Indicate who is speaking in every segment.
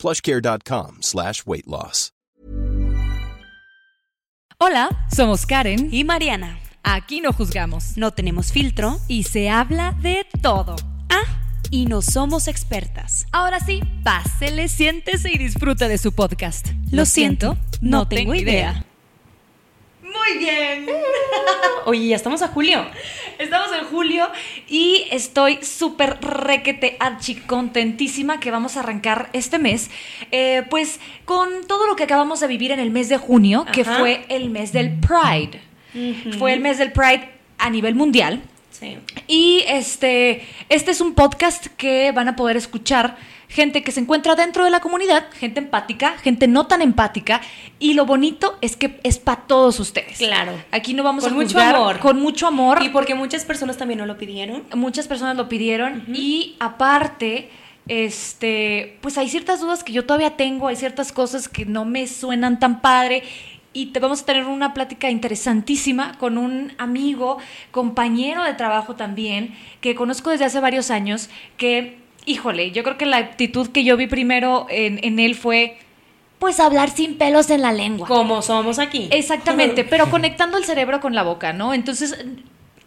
Speaker 1: plushcare.com slash weight loss.
Speaker 2: Hola, somos Karen
Speaker 3: y Mariana.
Speaker 2: Aquí no juzgamos
Speaker 3: No tenemos filtro.
Speaker 2: y se habla de todo.
Speaker 3: Ah, y no somos expertas.
Speaker 2: Ahora sí, pásele, siéntese y disfruta de su podcast.
Speaker 3: Lo siento, no tengo idea.
Speaker 2: Muy bien.
Speaker 3: Oye, ya estamos a julio.
Speaker 2: Estamos en julio y estoy súper requete archi contentísima que vamos a arrancar este mes, eh, pues con todo lo que acabamos de vivir en el mes de junio, que fue el mes del Pride. Fue el mes del Pride a nivel mundial.
Speaker 3: Sí.
Speaker 2: Y este, este es un podcast que van a poder escuchar gente que se encuentra dentro de la comunidad, gente empática, gente no tan empática, y lo bonito es que es para todos ustedes.
Speaker 3: Claro.
Speaker 2: Aquí no vamos
Speaker 3: Con
Speaker 2: a
Speaker 3: mucho
Speaker 2: juzgar,
Speaker 3: amor.
Speaker 2: Con mucho amor.
Speaker 3: Y porque muchas personas también no lo pidieron.
Speaker 2: Muchas personas lo pidieron y aparte, este, pues hay ciertas dudas que yo todavía tengo, hay ciertas cosas que no me suenan tan padre y te vamos a tener una plática interesantísima con un amigo, compañero de trabajo también, que conozco desde hace varios años, que, híjole, yo creo que la actitud que yo vi primero en, en él fue, pues hablar sin pelos en la lengua.
Speaker 3: Como somos aquí.
Speaker 2: Exactamente, pero conectando el cerebro con la boca, ¿no? Entonces,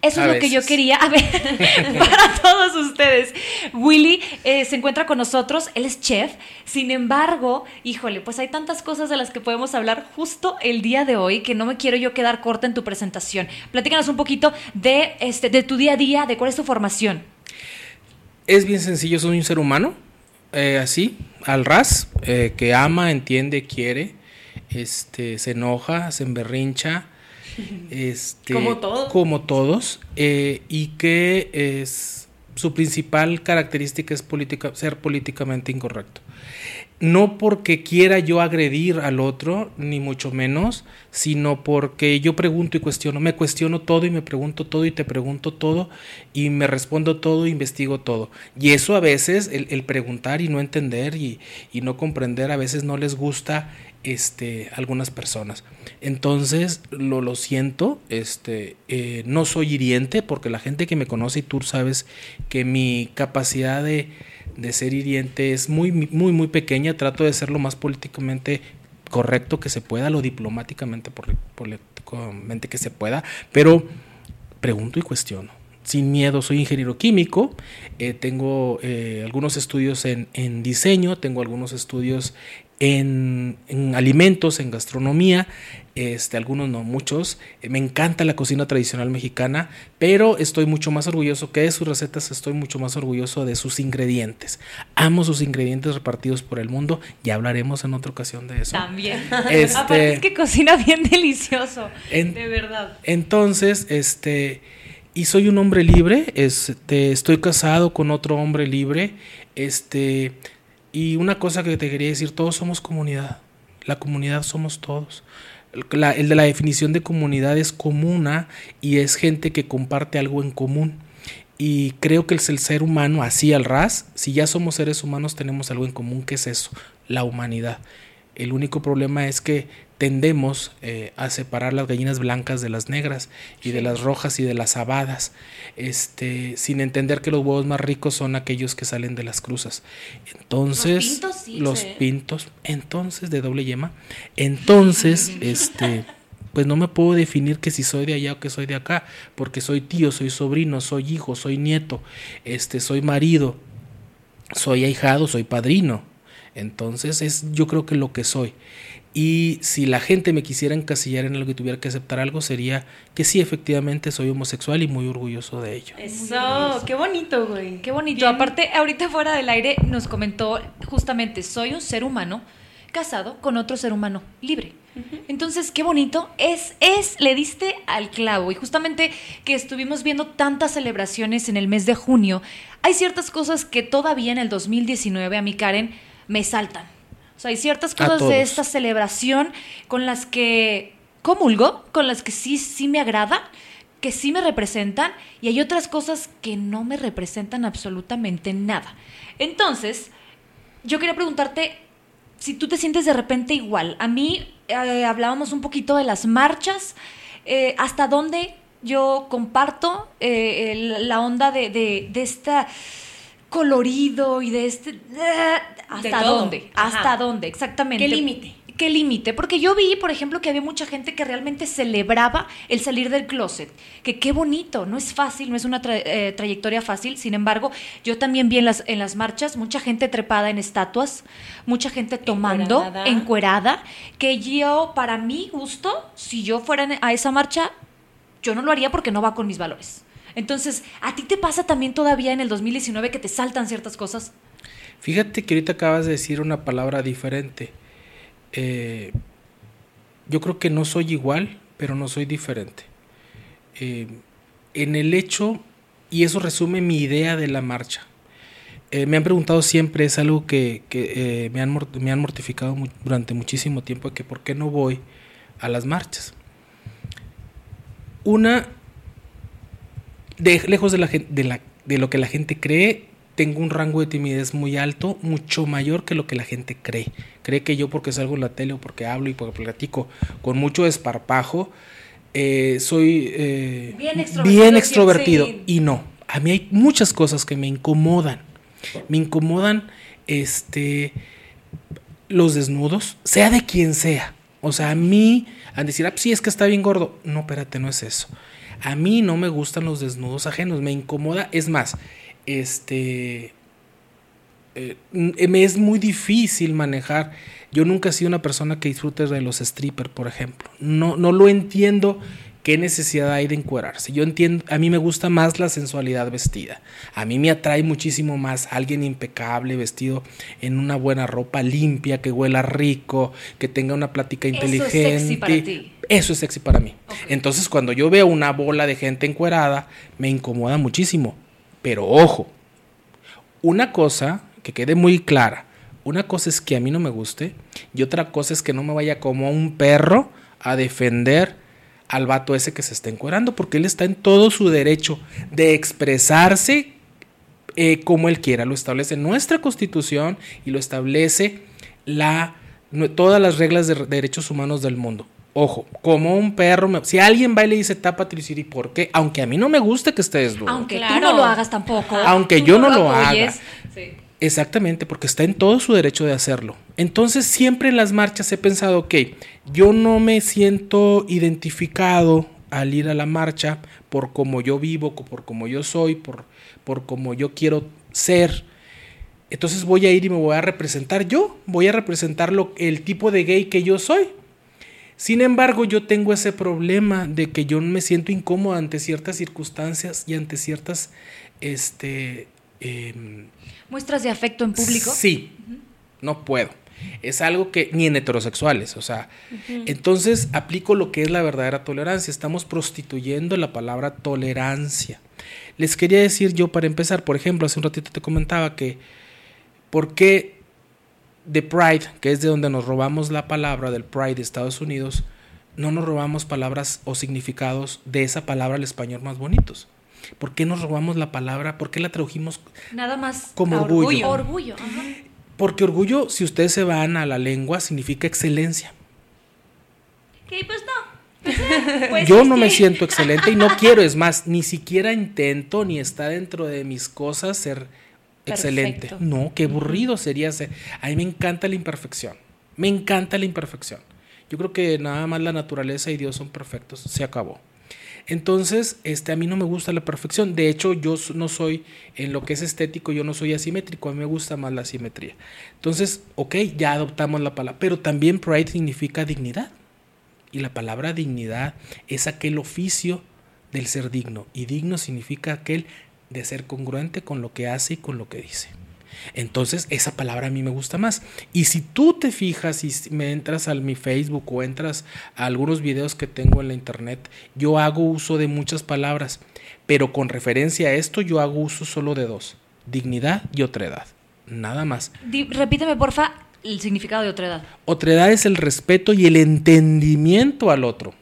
Speaker 2: eso
Speaker 4: A
Speaker 2: es lo que yo quería. A ver, para todos ustedes. Willy eh, se encuentra con nosotros, él es chef. Sin embargo, híjole, pues hay tantas cosas de las que podemos hablar justo el día de hoy que no me quiero yo quedar corta en tu presentación. Platícanos un poquito de, este, de tu día a día, de cuál es tu formación.
Speaker 4: Es bien sencillo, soy un ser humano, eh, así, al ras, eh, que ama, entiende, quiere, este, se enoja, se emberrincha, este,
Speaker 3: Como todos.
Speaker 4: como todos, eh, y que es su principal característica es política, ser políticamente incorrecto. No porque quiera yo agredir al otro, ni mucho menos, sino porque yo pregunto y cuestiono. Me cuestiono todo y me pregunto todo y te pregunto todo y me respondo todo, investigo todo. Y eso a veces, el, el preguntar y no entender y, y no comprender, a veces no les gusta este, algunas personas. Entonces, lo, lo siento, este, eh, no soy hiriente porque la gente que me conoce y tú sabes que mi capacidad de, de ser hiriente es muy, muy, muy pequeña. Trato de ser lo más políticamente correcto que se pueda, lo diplomáticamente políticamente que se pueda, pero pregunto y cuestiono. Sin miedo, soy ingeniero químico, eh, tengo eh, algunos estudios en, en diseño, tengo algunos estudios en, en alimentos, en gastronomía, este, algunos no, muchos. Eh, me encanta la cocina tradicional mexicana, pero estoy mucho más orgulloso que de sus recetas, estoy mucho más orgulloso de sus ingredientes. Amo sus ingredientes repartidos por el mundo, ya hablaremos en otra ocasión de eso.
Speaker 2: También.
Speaker 4: Este-
Speaker 2: Aparte es que cocina bien delicioso.
Speaker 4: En-
Speaker 2: de verdad.
Speaker 4: Entonces, este, y soy un hombre libre, este, estoy casado con otro hombre libre, este, y una cosa que te quería decir, todos somos comunidad, la comunidad somos todos. El de la definición de comunidad es comuna y es gente que comparte algo en común. Y creo que es el ser humano, así al ras, si ya somos seres humanos tenemos algo en común, que es eso, la humanidad. El único problema es que tendemos eh, a separar las gallinas blancas de las negras y de las rojas y de las habadas, este, sin entender que los huevos más ricos son aquellos que salen de las cruzas. Entonces,
Speaker 2: Los pintos sí,
Speaker 4: los
Speaker 2: sí.
Speaker 4: pintos, entonces de doble yema, entonces, este, pues no me puedo definir que si soy de allá o que soy de acá, porque soy tío, soy sobrino, soy hijo, soy nieto, este, soy marido, soy ahijado, soy padrino. Entonces es yo creo que lo que soy. Y si la gente me quisiera encasillar en algo y tuviera que aceptar algo, sería que sí, efectivamente soy homosexual y muy orgulloso de ello.
Speaker 3: Eso, qué bonito, güey.
Speaker 2: Qué bonito.
Speaker 3: Bien.
Speaker 2: Aparte, ahorita fuera del aire nos comentó justamente, soy un ser humano casado con otro ser humano libre. Entonces, qué bonito. Es, es, le diste al clavo. Y justamente que estuvimos viendo tantas celebraciones en el mes de junio, hay ciertas cosas que todavía en el 2019, a mí, Karen, me saltan. O sea, hay ciertas cosas de esta celebración con las que comulgo, con las que sí, sí me agradan, que sí me representan, y hay otras cosas que no me representan absolutamente nada. Entonces, yo quería preguntarte si tú te sientes de repente igual. A mí eh, hablábamos un poquito de las marchas, eh, hasta dónde yo comparto eh, la onda de, de, de esta colorido y de este... ¿Hasta
Speaker 3: todo.
Speaker 2: dónde?
Speaker 3: Ajá.
Speaker 2: ¿Hasta dónde? Exactamente.
Speaker 3: ¿Qué límite?
Speaker 2: ¿Qué límite? Porque yo vi, por ejemplo, que había mucha gente que realmente celebraba el salir del closet. Que qué bonito, no es fácil, no es una tra- eh, trayectoria fácil. Sin embargo, yo también vi en las, en las marchas mucha gente trepada en estatuas, mucha gente tomando,
Speaker 3: Encuerada.
Speaker 2: encuerada, que yo, para mi gusto, si yo fuera a esa marcha, yo no lo haría porque no va con mis valores. Entonces, ¿a ti te pasa también todavía en el 2019 que te saltan ciertas cosas?
Speaker 4: Fíjate que ahorita acabas de decir una palabra diferente. Eh, yo creo que no soy igual, pero no soy diferente. Eh, en el hecho, y eso resume mi idea de la marcha. Eh, me han preguntado siempre, es algo que, me, han, me han mortificado durante muchísimo tiempo, que por qué no voy a las marchas. Una, de, lejos de, la, gen- de, la, de lo que la gente cree, tengo un rango de timidez muy alto, mucho mayor que lo que la gente cree. Cree que yo porque salgo en la tele o porque hablo y porque platico con mucho desparpajo, eh, soy eh,
Speaker 2: Bien extrovertido,
Speaker 4: bien
Speaker 2: sí,
Speaker 4: extrovertido.
Speaker 2: sí.
Speaker 4: Y no, a mí hay muchas cosas que me incomodan. Me incomodan este, los desnudos, sea de quien sea. O sea, a mí, a decir, ah, pues sí, es que está bien gordo. No, espérate, no es eso. A mí no me gustan los desnudos ajenos, me incomoda. Es más, este. eh, me es muy difícil manejar. Yo nunca he sido una persona que disfrute de los strippers, por ejemplo. No, no lo entiendo qué necesidad hay de encuerarse. Yo entiendo, a mí me gusta más la sensualidad vestida. A mí me atrae muchísimo más alguien impecable, vestido en una buena ropa limpia, que huela rico, que tenga una plática
Speaker 2: Eso es
Speaker 4: inteligente.
Speaker 2: sexy para ti.
Speaker 4: Eso es sexy para mí. Entonces, cuando yo veo una bola de gente encuerada, me incomoda muchísimo. Pero ojo, una cosa que quede muy clara, una cosa es que a mí no me guste y otra cosa es que no me vaya como un perro a defender al vato ese que se está encuerando, porque él está en todo su derecho de expresarse eh, como él quiera. Lo establece nuestra constitución y lo establece la, no- todas las reglas de re- derechos humanos del mundo. Ojo, como un perro, me- si alguien va y le dice tápate y ¿y por qué? Aunque a mí no me guste que esté desnudo.
Speaker 2: Aunque tú no lo hagas tampoco.
Speaker 4: Aunque
Speaker 2: tú
Speaker 4: yo no lo haga.
Speaker 2: Sí.
Speaker 4: Exactamente, porque está en todo su derecho de hacerlo. Entonces siempre en las marchas he pensado, ok, yo no me siento identificado al ir a la marcha por cómo yo vivo, por cómo yo soy, por, por cómo yo quiero ser. Entonces voy a ir y me voy a representar yo, voy a representar lo, el tipo de gay que yo soy. Sin embargo, yo tengo ese problema de que yo me siento incómodo ante ciertas circunstancias y ante ciertas, este, em,
Speaker 2: Muestras de afecto en público.
Speaker 4: Sí, no puedo. Es algo que ni en heterosexuales, o sea, entonces aplico lo que es la verdadera tolerancia. Estamos prostituyendo la palabra tolerancia. Les quería decir yo para empezar, por ejemplo, hace un ratito te comentaba que por qué de Pride, que es de donde nos robamos la palabra del Pride de Estados Unidos, no nos robamos palabras o significados de esa palabra al español más bonitos. ¿Por qué nos robamos la palabra? ¿Por qué la tradujimos
Speaker 2: Nada más.
Speaker 4: Como orgullo.
Speaker 2: Orgullo. ajá.
Speaker 4: Porque orgullo, si ustedes se van a la lengua, significa excelencia.
Speaker 2: Pues no. Pues
Speaker 4: Yo
Speaker 2: es
Speaker 4: no me siento excelente y no quiero, es más, ni siquiera intento ni está dentro de mis cosas ser excelente.
Speaker 2: Perfecto.
Speaker 4: No, qué aburrido sería ser. A mí me encanta la imperfección. Me encanta la imperfección. Yo creo que nada más la naturaleza y Dios son perfectos. Se acabó. Entonces, este, a mí no me gusta la perfección. De hecho, yo no soy, en lo que es estético, yo no soy asimétrico. A mí me gusta más la simetría. Entonces, ok, ya adoptamos la palabra. Pero también pride significa dignidad. Y la palabra dignidad es aquel oficio del ser digno. Y digno significa aquel de ser congruente con lo que hace y con lo que dice. Entonces, esa palabra a mí me gusta más. Y si tú te fijas y si me entras a mi Facebook o entras a algunos videos que tengo en la internet, yo hago uso de muchas palabras, pero con referencia a esto yo hago uso solo de dos, dignidad y otredad. Nada más.
Speaker 2: Di- repíteme, porfa, el significado de otredad?
Speaker 4: Otredad es el respeto y el entendimiento al otro.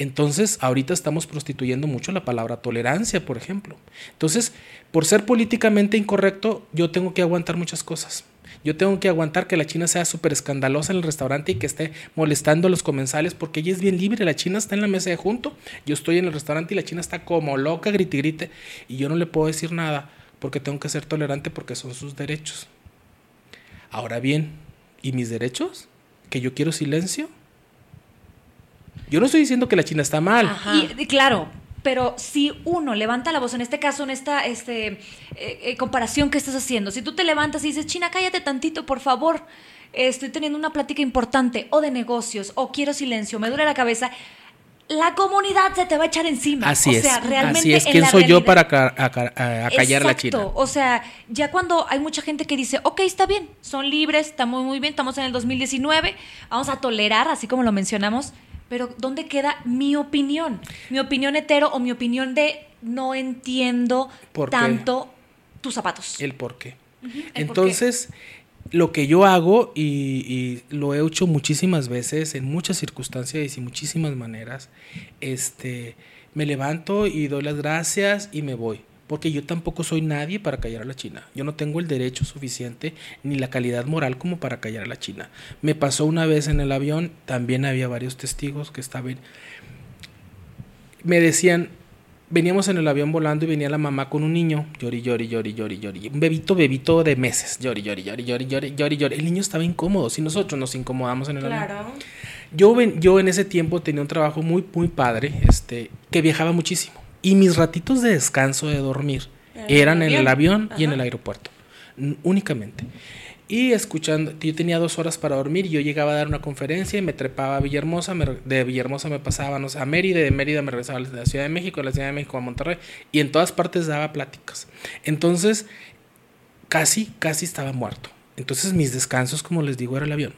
Speaker 4: Entonces, ahorita estamos prostituyendo mucho la palabra tolerancia, por ejemplo. Entonces, por ser políticamente incorrecto, yo tengo que aguantar muchas cosas. Yo tengo que aguantar que la China sea súper escandalosa en el restaurante y que esté molestando a los comensales porque ella es bien libre. La China está en la mesa de junto. Yo estoy en el restaurante y la China está como loca, grite, grite. Y yo no le puedo decir nada porque tengo que ser tolerante porque son sus derechos. Ahora bien, ¿y mis derechos? ¿Que yo quiero silencio? Yo no estoy diciendo que la China está mal.
Speaker 2: Y, y claro, pero si uno levanta la voz, en este caso, en esta este, eh, eh, comparación que estás haciendo, si tú te levantas y dices, China, cállate tantito, por favor, estoy teniendo una plática importante, o de negocios, o quiero silencio, me duele la cabeza, la comunidad se te va a echar encima.
Speaker 4: Así
Speaker 2: o sea,
Speaker 4: es.
Speaker 2: realmente
Speaker 4: Así es. ¿Quién soy yo para ca- a- a- a callar a la China?
Speaker 2: Exacto. O sea, ya cuando hay mucha gente que dice, ok, está bien, son libres, estamos muy bien, estamos en el 2019, vamos a tolerar, así como lo mencionamos, pero ¿dónde queda mi opinión? Mi opinión hetero o mi opinión de no entiendo
Speaker 4: ¿Por
Speaker 2: tanto tus zapatos.
Speaker 4: El por qué.
Speaker 2: el por
Speaker 4: Entonces, lo que yo hago, y, y lo he hecho muchísimas veces, en muchas circunstancias y muchísimas maneras, este, me levanto y doy las gracias y me voy. Porque yo tampoco soy nadie para callar a la China. Yo no tengo el derecho suficiente ni la calidad moral como para callar a la China. Me pasó una vez en el avión, también había varios testigos que estaban me decían, veníamos en el avión volando y venía la mamá con un niño, llori, llori, llori, llori, llori, un bebito, bebito de meses, llori, llori, llori, llori, llori, llori, llori. El niño estaba incómodo, si nosotros nos incomodamos en el avión.
Speaker 3: Claro.
Speaker 4: Yo, ven- yo en ese tiempo tenía un trabajo muy, muy padre, este, que viajaba muchísimo. Y mis ratitos de descanso, de dormir,
Speaker 3: ¿En el
Speaker 4: eran en el
Speaker 3: avión?
Speaker 4: y en el aeropuerto, únicamente. Y escuchando, yo tenía dos horas para dormir y yo llegaba a dar una conferencia y me trepaba a Villahermosa, me de Villahermosa me pasaba no sé, a Mérida, de Mérida me regresaba a la Ciudad de México, de la Ciudad de México a Monterrey y en todas partes daba pláticas. Entonces, casi, casi estaba muerto. Entonces mis descansos, como les digo, era el avión.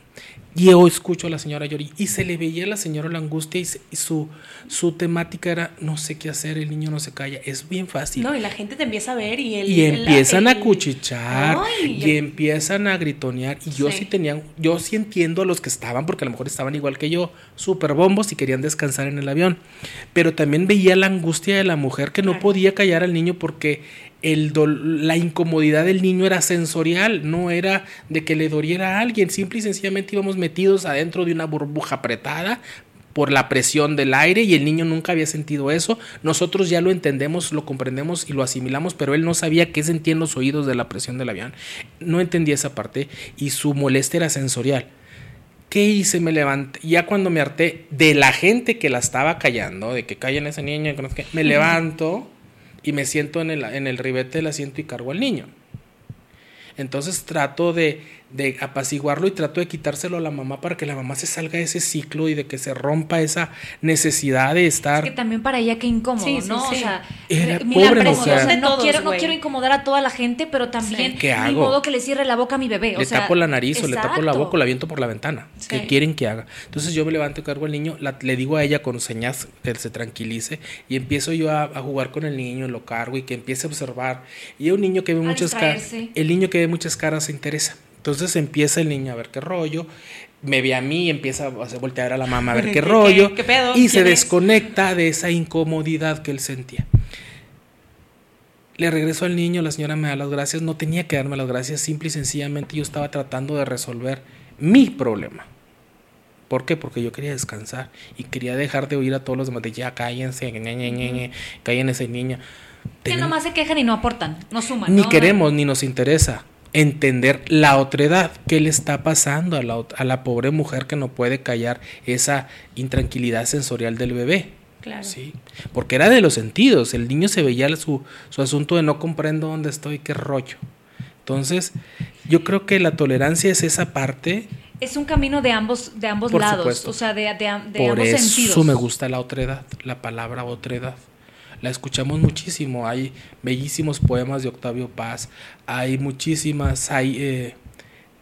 Speaker 4: Y yo escucho a la señora Yori y se le veía a la señora la angustia y, se- y su, su temática era no sé qué hacer, el niño no se calla. Es bien fácil.
Speaker 3: No, y la gente te empieza a ver y el.
Speaker 4: y
Speaker 3: el-
Speaker 4: empiezan a cuchichar
Speaker 3: Ay,
Speaker 4: y empiezan a gritonear. Y yo sí.
Speaker 3: Sí.
Speaker 4: tenían, yo sí entiendo a los que estaban, porque a lo mejor estaban igual que yo, súper bombos y querían descansar en el avión. Pero también veía la angustia de la mujer que no podía callar al niño porque el la incomodidad del niño era sensorial, no era de que le doliera a alguien. Simple y sencillamente íbamos metidos adentro de una burbuja apretada por la presión del aire y el niño nunca había sentido eso. Nosotros ya lo entendemos, lo comprendemos y lo asimilamos, pero él no sabía qué sentían los oídos de la presión del avión. No entendía esa parte y su molestia era sensorial. ¿Qué hice? Me levanté. Ya cuando me harté de la gente que la estaba callando, de que callen a ese niño, me levanto y me siento en el, en el ribete del asiento y cargo al niño. Entonces trato de, de apaciguarlo y trato de quitárselo a la mamá para que la mamá se salga de ese ciclo y de que se rompa esa necesidad de estar.
Speaker 2: Es que también para ella qué incómodo,
Speaker 3: Sí, sí,
Speaker 2: ¿no?
Speaker 3: sí.
Speaker 2: O sea,
Speaker 4: Era
Speaker 2: mi-
Speaker 4: pobre mujer.
Speaker 2: presión,
Speaker 3: De
Speaker 2: no,
Speaker 3: todos,
Speaker 2: quiero, no quiero incomodar a toda la gente, pero también
Speaker 4: Sí. ¿Qué
Speaker 2: ni
Speaker 4: hago?
Speaker 2: modo que le cierre la boca a mi bebé.
Speaker 4: le
Speaker 2: o sea,
Speaker 4: tapo la nariz o le tapo la
Speaker 2: exacto.
Speaker 4: boca o la aviento por la ventana. ¿Qué
Speaker 3: Sí.
Speaker 4: quieren que haga? Entonces yo me levanto y cargo al niño, la- le digo a ella con señas que se tranquilice y empiezo yo a, a jugar con el niño, lo cargo y que empiece a observar. Y un niño que ve
Speaker 2: A
Speaker 4: muchas caras, el niño que ve muchas caras se interesa. Entonces empieza el niño a ver qué rollo, me ve a mí y empieza a voltear a la mamá a ver qué
Speaker 3: ¿Qué-
Speaker 4: rollo
Speaker 3: qué- qué pedo?
Speaker 4: y se desconecta de esa incomodidad que él sentía. Le regreso al niño, la señora me da las gracias, no tenía que darme las gracias, simple y sencillamente yo estaba tratando de resolver mi problema. ¿Por qué? Porque yo quería descansar y quería dejar de oír a todos los demás de ya cállense, ñe, ñe, callen ese niño.
Speaker 2: Que nomás se quejan y no aportan, no suman.
Speaker 4: ni
Speaker 2: ¿no?
Speaker 4: queremos ni nos interesa entender la otredad, qué le está pasando a la, a la pobre mujer que no puede callar esa intranquilidad sensorial del bebé.
Speaker 3: Claro.
Speaker 4: Sí, porque era de los sentidos, el niño se veía su, su asunto de no comprendo dónde estoy, qué rollo. Entonces, yo creo que la tolerancia es esa parte,
Speaker 2: Es un camino de ambos, de ambos
Speaker 4: Por
Speaker 2: lados,
Speaker 4: supuesto.
Speaker 2: o sea, de, de, de
Speaker 4: por
Speaker 2: ambos
Speaker 4: eso
Speaker 2: sentidos.
Speaker 4: me gusta la otredad, la palabra otredad. La escuchamos muchísimo, hay bellísimos poemas de Octavio Paz, hay muchísimas, hay eh,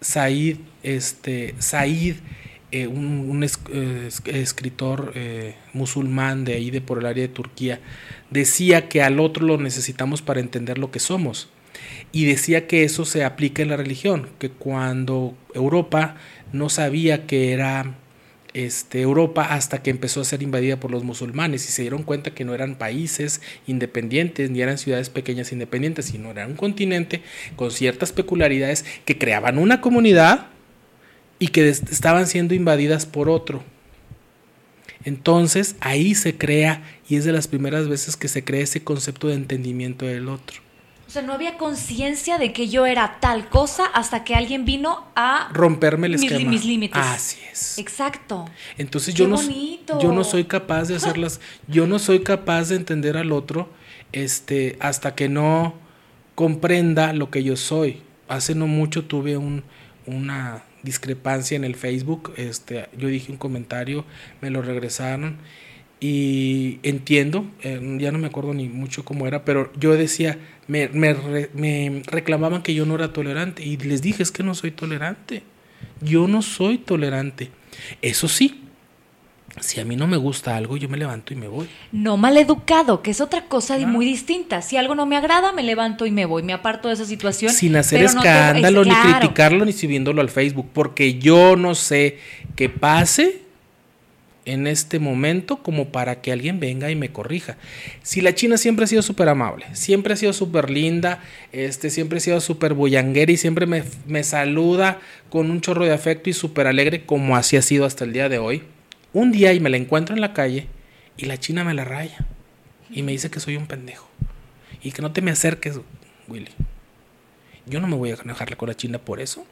Speaker 4: Said, este, Said, eh, un, eh, es- escritor musulmán de ahí, de por el área de Turquía, decía que al otro lo necesitamos para entender lo que somos. Y decía que eso se aplica en la religión, que cuando Europa no sabía que era este, Europa hasta que empezó a ser invadida por los musulmanes y se dieron cuenta que no eran países independientes ni eran ciudades pequeñas independientes, sino era un continente con ciertas peculiaridades que creaban una comunidad y que estaban siendo invadidas por otro. Entonces ahí se crea, y es de las primeras veces que se crea ese concepto de entendimiento del otro.
Speaker 2: O sea, no había conciencia de que yo era tal cosa hasta que alguien vino a
Speaker 4: romperme el
Speaker 2: mis,
Speaker 4: esquema.
Speaker 2: mis límites.
Speaker 4: Así es.
Speaker 2: Exacto.
Speaker 4: Entonces
Speaker 2: Qué
Speaker 4: yo no,
Speaker 2: bonito.
Speaker 4: yo no soy capaz de hacerlas, yo no soy capaz de entender al otro este, hasta que no comprenda lo que yo soy. Hace no mucho tuve un, una discrepancia en el Facebook, este, yo dije un comentario, me lo regresaron y entiendo, eh, ya no me acuerdo ni mucho cómo era, pero yo decía, me, me, re- me reclamaban que yo no era tolerante y les dije, es que no soy tolerante, yo no soy tolerante. Eso sí, si a mí no me gusta algo, yo me levanto y me voy.
Speaker 2: No maleducado, que es otra cosa muy distinta. Si algo no me agrada, me levanto y me voy, me aparto de esa situación.
Speaker 4: Sin hacer
Speaker 2: pero no te-
Speaker 4: escándalo,
Speaker 2: es-
Speaker 4: ni criticarlo, ni subiéndolo al Facebook, porque yo no sé qué pase en este momento como para que alguien venga y me corrija. Si la China siempre ha sido súper amable, siempre ha sido súper linda, este, siempre ha sido súper bullanguera y siempre me, me saluda con un chorro de afecto y súper alegre como así ha sido hasta el día de hoy, un día y me la encuentro en la calle y la China me la raya y me dice que soy un pendejo y que no te me acerques, Willy. Yo no me voy a enojar con la China por eso.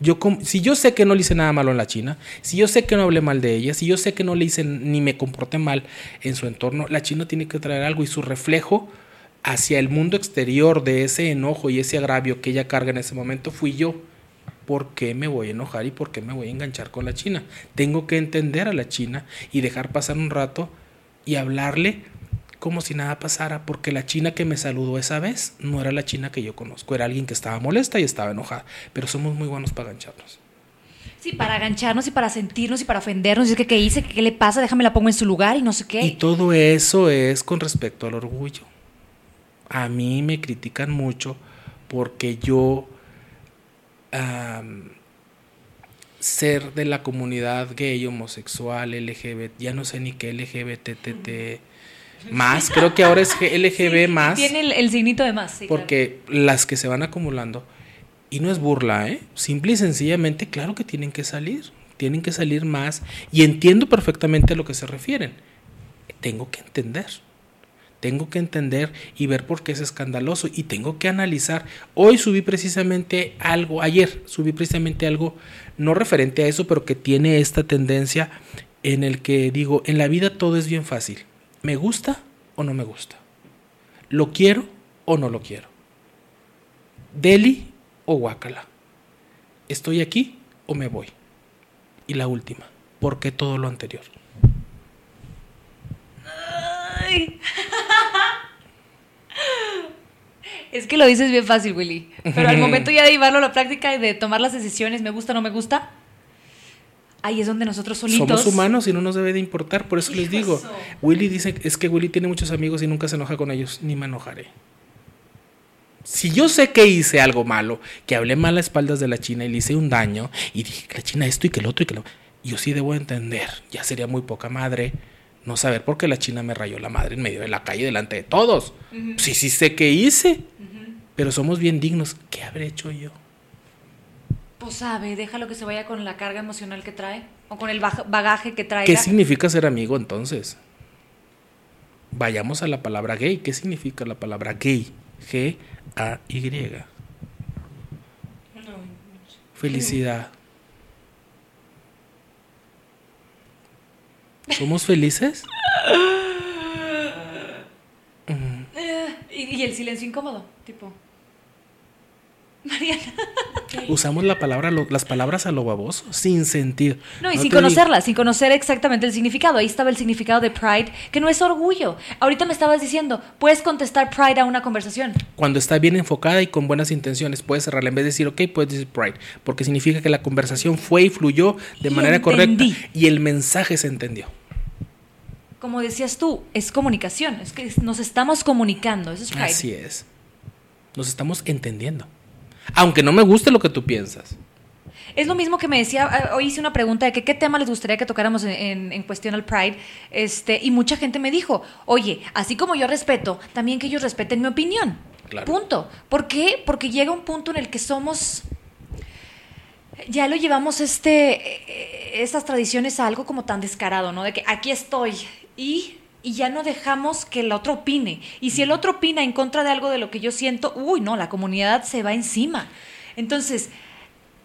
Speaker 4: Yo si yo sé que no le hice nada malo a la China, si yo sé que no hablé mal de ella, si yo sé que no le hice ni me comporté mal en su entorno, la China tiene que traer algo y su reflejo hacia el mundo exterior de ese enojo y ese agravio que ella carga en ese momento fui yo. ¿Por qué me voy a enojar y por qué me voy a enganchar con la China? Tengo que entender a la China y dejar pasar un rato y hablarle como si nada pasara, porque la china que me saludó esa vez no era la china que yo conozco, era alguien que estaba molesta y estaba enojada, pero somos muy buenos para gancharnos.
Speaker 2: Sí, para agancharnos y para sentirnos y para ofendernos. Y es que, ¿qué hice? ¿Qué, le pasa? Déjame la pongo en su lugar y no sé qué.
Speaker 4: Y todo eso es con respecto al orgullo. A mí me critican mucho porque yo ser de la comunidad gay, homosexual, LGBT, ya no sé ni qué LGBTT más, creo que ahora es LGB más.
Speaker 2: Tiene el, el signito de más. sí, claro.
Speaker 4: Porque las que se van acumulando, y no es burla, ¿eh? Simple y sencillamente, claro que tienen que salir, tienen que salir más, y entiendo perfectamente a lo que se refieren. Tengo que entender, tengo que entender y ver por qué es escandaloso, y tengo que analizar. Hoy subí precisamente algo, ayer subí precisamente algo, no referente a eso, pero que tiene esta tendencia en el que digo, en la vida todo es bien fácil. ¿Me gusta o no me gusta? ¿Lo quiero o no lo quiero? ¿Deli o guácala? ¿Estoy aquí o me voy? Y la última, ¿por qué todo lo anterior?
Speaker 2: Ay. Es que lo dices bien fácil, Willy. Pero al momento ya de llevarlo a la práctica y de tomar las decisiones, me gusta, no me gusta, ahí es donde nosotros solitos.
Speaker 4: Somos humanos y no nos debe de importar, por eso les digo.
Speaker 2: Eso.
Speaker 4: Willy dice, es que Willy tiene muchos amigos y nunca se enoja con ellos, ni me enojaré. Si yo sé que hice algo malo, que hablé mal a espaldas de la China y le hice un daño, y dije que la China esto y que el otro y que lo... Yo sí debo entender, ya sería muy poca madre no saber por qué la China me rayó la madre en medio de la calle delante de todos. Sí, sí sé qué hice, pero somos bien dignos. ¿Qué habré hecho yo?
Speaker 2: Pues sabe, déjalo que se vaya con la carga emocional que trae o con el bagaje que traiga.
Speaker 4: ¿Qué significa ser amigo entonces? Vayamos a la palabra gay. ¿Qué significa la palabra gay? G-A-Y. Felicidad. ¿Somos felices?
Speaker 2: Eh, y el silencio incómodo, tipo. Mariana.
Speaker 4: Usamos la palabra, lo- las palabras a lo baboso, sin sentido.
Speaker 2: No, y
Speaker 4: No
Speaker 2: sin
Speaker 4: te di-
Speaker 2: conocerla, sin conocer exactamente el significado. Ahí estaba el significado de pride, que no es orgullo. Ahorita me estabas diciendo, puedes contestar pride a una conversación.
Speaker 4: Cuando está bien enfocada y con buenas intenciones, puedes cerrarla. En vez de decir, ok, puedes decir pride. Porque significa que la conversación fue y fluyó de
Speaker 2: Y
Speaker 4: manera
Speaker 2: entendí.
Speaker 4: correcta y el mensaje se entendió.
Speaker 2: Como decías tú, es comunicación, es que nos estamos comunicando, eso es pride.
Speaker 4: Así es. Nos estamos entendiendo. Aunque no me guste lo que tú piensas.
Speaker 2: Es lo mismo que me decía, eh, hoy hice una pregunta de que qué tema les gustaría que tocáramos en, en- en cuestión al Pride, este, y mucha gente me dijo, oye, así como yo respeto, también que ellos respeten mi opinión.
Speaker 4: Claro.
Speaker 2: Punto. ¿Por qué? Porque llega un punto en el que somos, ya lo llevamos este, eh, estas tradiciones a algo como tan descarado, ¿no? De que aquí estoy y, y ya no dejamos que el otro opine. Y si el otro opina en contra de algo de lo que yo siento, uy, no, la comunidad se va encima. Entonces,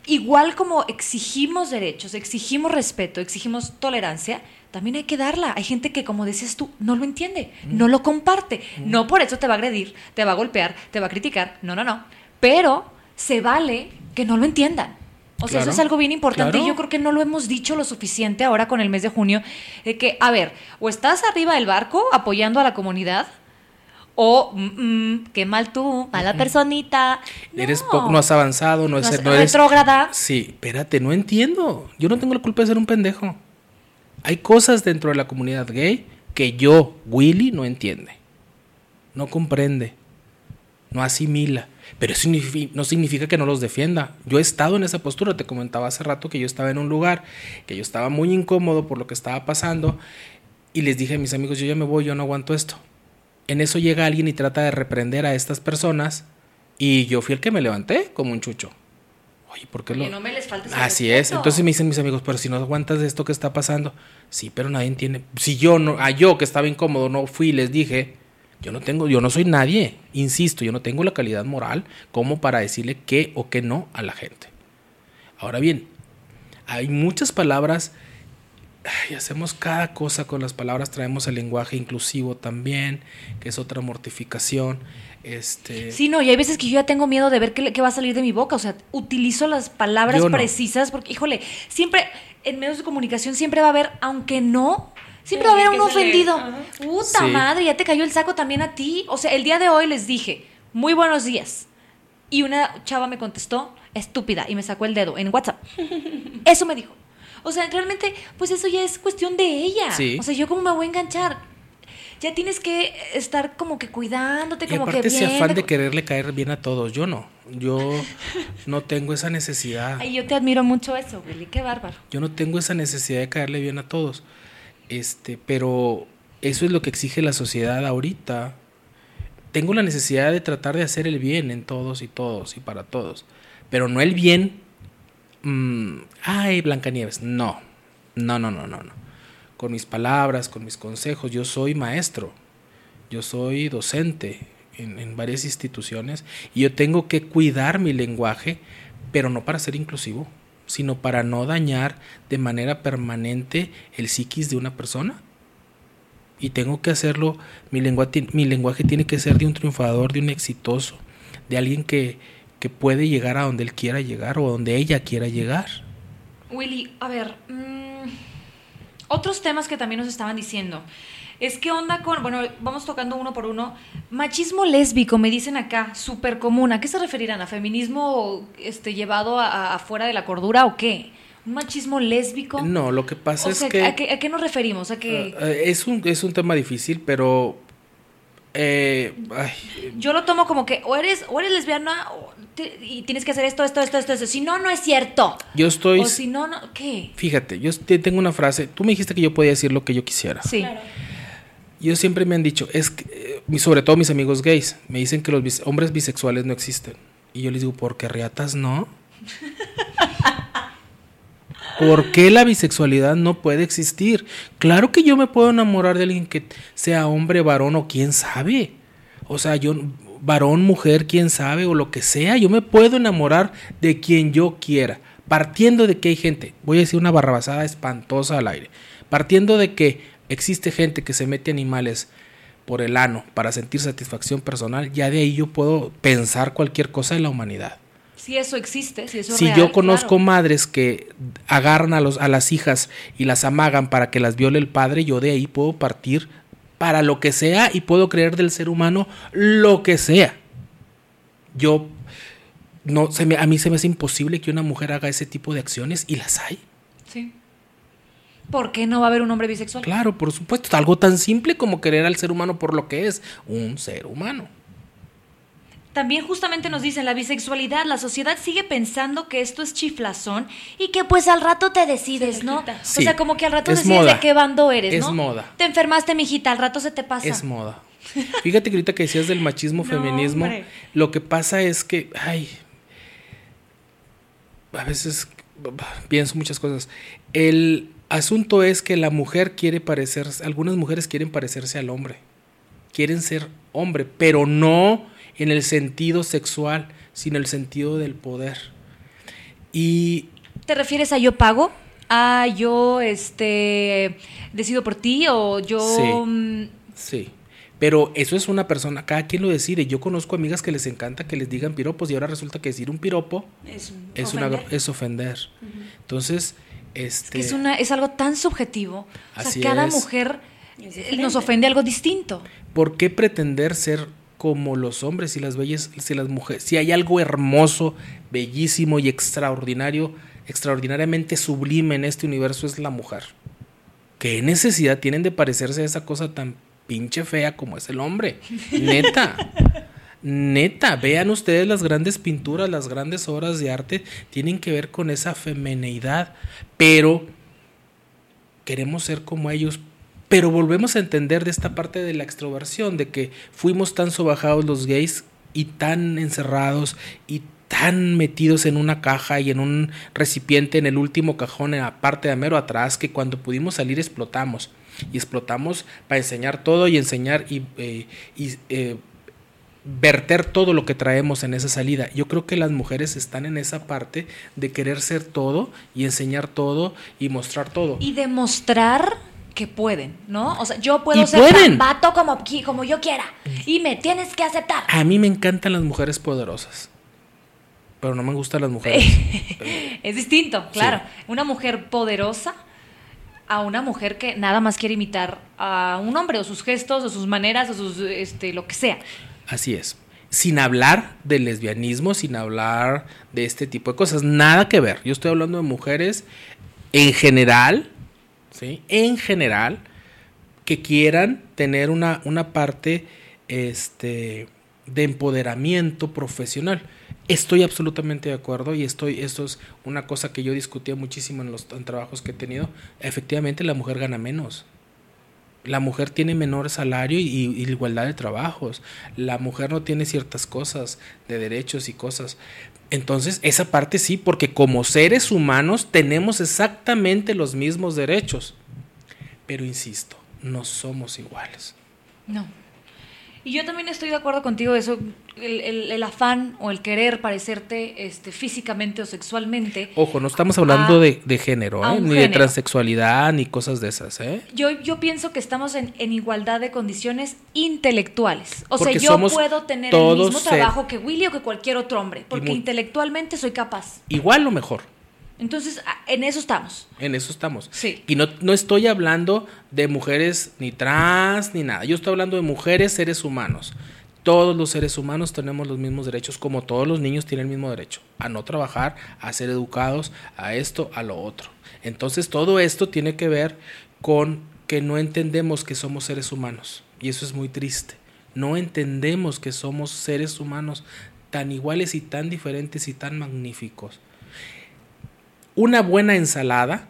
Speaker 2: igual como exigimos derechos, exigimos respeto, exigimos tolerancia, también hay que darla. Hay gente que, como decías tú, no lo entiende, no lo comparte. No por eso te va a agredir, te va a golpear, te va a criticar. No, no, no. Pero se vale que no lo entiendan. O sea,
Speaker 4: Claro,
Speaker 2: eso es algo bien importante
Speaker 4: claro.
Speaker 2: y yo creo que no lo hemos dicho lo suficiente ahora con el mes de junio, de que, a ver, o estás arriba del barco apoyando a la comunidad, o, mm, mm, qué mal tú, mala personita.
Speaker 4: Eres
Speaker 2: No.
Speaker 4: poco, no has avanzado, no,
Speaker 2: No
Speaker 4: es, no eres.
Speaker 2: retrógrada.
Speaker 4: Sí, espérate, no entiendo. Yo no tengo la culpa de ser un pendejo. Hay cosas dentro de la comunidad gay que yo, Willy, no entiende. No comprende. No asimila. Pero eso no significa que no los defienda. Yo he estado en esa postura. Te comentaba hace rato que yo estaba en un lugar, que yo estaba muy incómodo por lo que estaba pasando. Y les dije a mis amigos, yo ya me voy, yo no aguanto esto. En eso llega alguien y trata de reprender a estas personas. Y yo fui el que me levanté como un chucho. Oye, ¿por qué
Speaker 2: Oye,
Speaker 4: lo.?
Speaker 2: no me les faltes el
Speaker 4: Así es. Entonces me dicen mis amigos, pero si no aguantas esto que está pasando. Sí, pero nadie entiende. Si yo no, a yo que estaba incómodo no fui y les dije, yo no tengo, yo no soy nadie. Insisto, yo no tengo la calidad moral como para decirle qué o qué no a la gente. Ahora bien, hay muchas palabras. Y hacemos cada cosa con las palabras, traemos el lenguaje inclusivo también, que es otra mortificación. Este,
Speaker 2: Sí, no, y hay veces que yo ya tengo miedo de ver qué, va a salir de mi boca. O sea, utilizo las palabras
Speaker 4: Yo no.
Speaker 2: precisas porque, híjole, siempre en medios de comunicación siempre va a haber, aunque no, siempre va a haber un ofendido. Puta
Speaker 4: Sí.
Speaker 2: madre, ya te cayó el saco también a ti. O sea, el día de hoy les dije, muy buenos días. Y una chava me contestó, estúpida, y me sacó el dedo en WhatsApp. Eso me dijo. O sea, realmente, pues eso ya es cuestión de ella.
Speaker 4: Sí.
Speaker 2: O sea, yo como me voy a enganchar. Ya tienes que estar como que cuidándote,
Speaker 4: Y
Speaker 2: como
Speaker 4: aparte
Speaker 2: que
Speaker 4: ese
Speaker 2: bien.
Speaker 4: afán de quererle caer bien a todos, yo no. Yo no tengo esa necesidad.
Speaker 2: Ay, yo te admiro mucho eso, Willy, qué bárbaro.
Speaker 4: Yo no tengo esa necesidad de caerle bien a todos. Este, pero eso es lo que exige la sociedad ahorita. Tengo la necesidad de tratar de hacer el bien en todos y todos y para todos. Pero no el bien. mm, ay, Blancanieves. No. No, no, no, no, no. Con mis palabras, con mis consejos. Yo soy maestro. Yo soy docente en, en varias instituciones. Y yo tengo que cuidar mi lenguaje, pero no para ser inclusivo, sino para no dañar de manera permanente el psiquis de una persona. Y tengo que hacerlo, mi, lenguaje tiene que ser de un triunfador, de un exitoso, de alguien que, que puede llegar a donde él quiera llegar o a donde ella quiera llegar.
Speaker 2: Willy, a ver, mm, otros temas que también nos estaban diciendo. Es que onda con, bueno, vamos tocando uno por uno. Machismo lésbico, me dicen acá, súper común. ¿A qué se referirán? ¿A feminismo este, llevado afuera de la cordura o qué? ¿Un machismo lésbico?
Speaker 4: No, lo que pasa
Speaker 2: O
Speaker 4: es
Speaker 2: sea,
Speaker 4: que...
Speaker 2: ¿a, qué, a qué nos referimos? ¿A que
Speaker 4: eh, es, un, es un tema difícil, pero... eh, ay,
Speaker 2: yo lo tomo como que o eres, o eres lesbiana o te- y tienes que hacer esto, esto, esto, esto, esto. Si no, no es cierto.
Speaker 4: yo estoy...
Speaker 2: O si no, no, ¿qué?
Speaker 4: Fíjate, yo te- tengo una frase. Tú me dijiste que yo podía decir lo que yo quisiera.
Speaker 2: Sí.
Speaker 3: Claro.
Speaker 4: Yo siempre me han dicho, es que, eh, sobre todo mis amigos gays, me dicen que los bis- hombres bisexuales no existen. Y yo les digo, ¿por qué riatas no? ¿Por qué la bisexualidad no puede existir? Claro que yo me puedo enamorar de alguien que sea hombre, varón o quién sabe. O sea, yo, varón, mujer, quién sabe, o lo que sea, yo me puedo enamorar de quien yo quiera. Partiendo de que hay gente, voy a decir una barrabasada espantosa al aire, partiendo de que existe gente que se mete animales por el ano para sentir satisfacción personal, ya de ahí yo puedo pensar cualquier cosa de la humanidad.
Speaker 2: Si eso existe, si eso es
Speaker 4: Si
Speaker 2: real,
Speaker 4: yo conozco
Speaker 2: claro.
Speaker 4: madres que agarran a, los, a las hijas y las amagan para que las viole el padre, yo de ahí puedo partir para lo que sea y puedo creer del ser humano lo que sea. Yo no se me, a mí se me hace imposible que una mujer haga ese tipo de acciones y las hay.
Speaker 2: ¿Por qué no va a haber un hombre bisexual?
Speaker 4: Claro, por supuesto, algo tan simple como querer al ser humano por lo que es, un ser humano.
Speaker 2: También justamente nos dicen la bisexualidad, la sociedad sigue pensando que esto es chiflazón y que pues al rato te decides, ¿no?
Speaker 4: Sí,
Speaker 2: O sea, como que al rato
Speaker 4: es
Speaker 2: decides
Speaker 4: moda.
Speaker 2: de qué bando eres,
Speaker 4: Es
Speaker 2: ¿no?
Speaker 4: moda.
Speaker 2: Te enfermaste, mijita, al rato se te pasa.
Speaker 4: Es moda. Fíjate que ahorita que decías del machismo,
Speaker 3: No,
Speaker 4: feminismo,
Speaker 3: hombre.
Speaker 4: lo que pasa es que, ay, a veces pienso muchas cosas. El asunto es que la mujer quiere parecerse, algunas mujeres quieren parecerse al hombre, quieren ser hombre, pero no en el sentido sexual, sino en el sentido del poder. Y
Speaker 2: ¿Te refieres a yo pago? A yo, este, decido por ti o yo...
Speaker 4: Sí.
Speaker 2: mm,
Speaker 4: Sí. Pero eso es una persona, cada quien lo decide. Yo conozco amigas que les encanta que les digan piropos y ahora resulta que decir un piropo
Speaker 3: Es,
Speaker 4: es una
Speaker 3: ofender.
Speaker 4: es ofender. Entonces, este
Speaker 2: que es, una, es algo tan subjetivo. O sea, cada
Speaker 4: es.
Speaker 2: mujer
Speaker 3: Es
Speaker 2: eh, nos ofende algo distinto.
Speaker 4: ¿por qué pretender ser como los hombres y las bellas si las mujeres si hay algo hermoso, bellísimo y extraordinario, extraordinariamente sublime en este universo es la mujer? ¿Qué necesidad tienen de parecerse a esa cosa tan pinche fea como es el hombre? Neta. Neta, vean ustedes las grandes pinturas, las grandes obras de arte tienen que ver con esa femineidad, pero queremos ser como ellos, pero volvemos a entender de esta parte de la extroversión, de que fuimos tan sobajados los gays y tan encerrados y tan metidos en una caja y en un recipiente en el último cajón en la parte de mero atrás que cuando pudimos salir explotamos. Y explotamos para enseñar todo y enseñar y, eh, eh, verter todo lo que traemos en esa salida. Yo creo que las mujeres están en esa parte de querer ser todo y enseñar todo y mostrar todo.
Speaker 2: Y demostrar que pueden, ¿no? O sea, yo puedo ser
Speaker 4: pueden.
Speaker 2: vato como, como yo quiera. Y me tienes que aceptar.
Speaker 4: A mí me encantan las mujeres poderosas. Pero no me gustan las mujeres.
Speaker 2: Es distinto, claro. Una mujer poderosa a una mujer que nada más quiere imitar a un hombre o sus gestos o sus maneras o sus este lo que sea.
Speaker 4: Así es. Sin hablar del lesbianismo, sin hablar de este tipo de cosas. Nada que ver. Yo estoy hablando de mujeres en general, ¿sí? En general, que quieran tener una, una parte este, de empoderamiento profesional. Estoy absolutamente de acuerdo y estoy, esto es una cosa que yo discutía muchísimo en los trabajos que he tenido. Efectivamente, la mujer gana menos. La mujer tiene menor salario y, y igualdad de trabajos. La mujer no tiene ciertas cosas de derechos y cosas. Entonces, esa parte sí, porque como seres humanos tenemos exactamente los mismos derechos. Pero insisto, no somos iguales.
Speaker 2: No. Y yo también estoy de acuerdo contigo eso, el, el- el afán o el querer parecerte este, físicamente o sexualmente.
Speaker 4: Ojo, no estamos hablando
Speaker 2: A-
Speaker 4: de, de género, ¿eh? ni de transexualidad, ni cosas de esas. ¿eh?
Speaker 2: Yo, yo pienso que estamos en, en igualdad de condiciones intelectuales. O
Speaker 4: Porque
Speaker 2: sea, yo puedo tener el mismo
Speaker 4: ser-
Speaker 2: trabajo que Willy o que cualquier otro hombre, porque intelectualmente soy capaz.
Speaker 4: Igual o mejor.
Speaker 2: Entonces, en eso estamos.
Speaker 4: En eso estamos.
Speaker 2: Sí.
Speaker 4: Y no, no estoy hablando de mujeres ni trans ni nada. Yo estoy hablando de mujeres, seres humanos. Todos los seres humanos tenemos los mismos derechos, como todos los niños tienen el mismo derecho a no trabajar, a ser educados, a esto, a lo otro. Entonces todo esto tiene que ver con que no entendemos que somos seres humanos. Y eso es muy triste. No entendemos que somos seres humanos tan iguales y tan diferentes y tan magníficos. Una buena ensalada,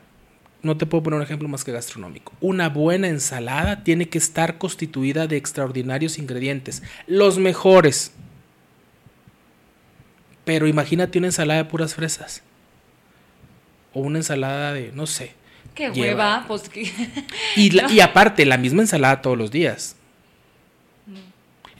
Speaker 4: no te puedo poner un ejemplo más que gastronómico. Una buena ensalada tiene que estar constituida de extraordinarios ingredientes, los mejores. Pero imagínate una ensalada de puras fresas. O una ensalada de, no sé.
Speaker 2: Qué
Speaker 4: Lleva-
Speaker 2: hueva, pues que-
Speaker 4: Y, la- y aparte, la misma ensalada todos los días.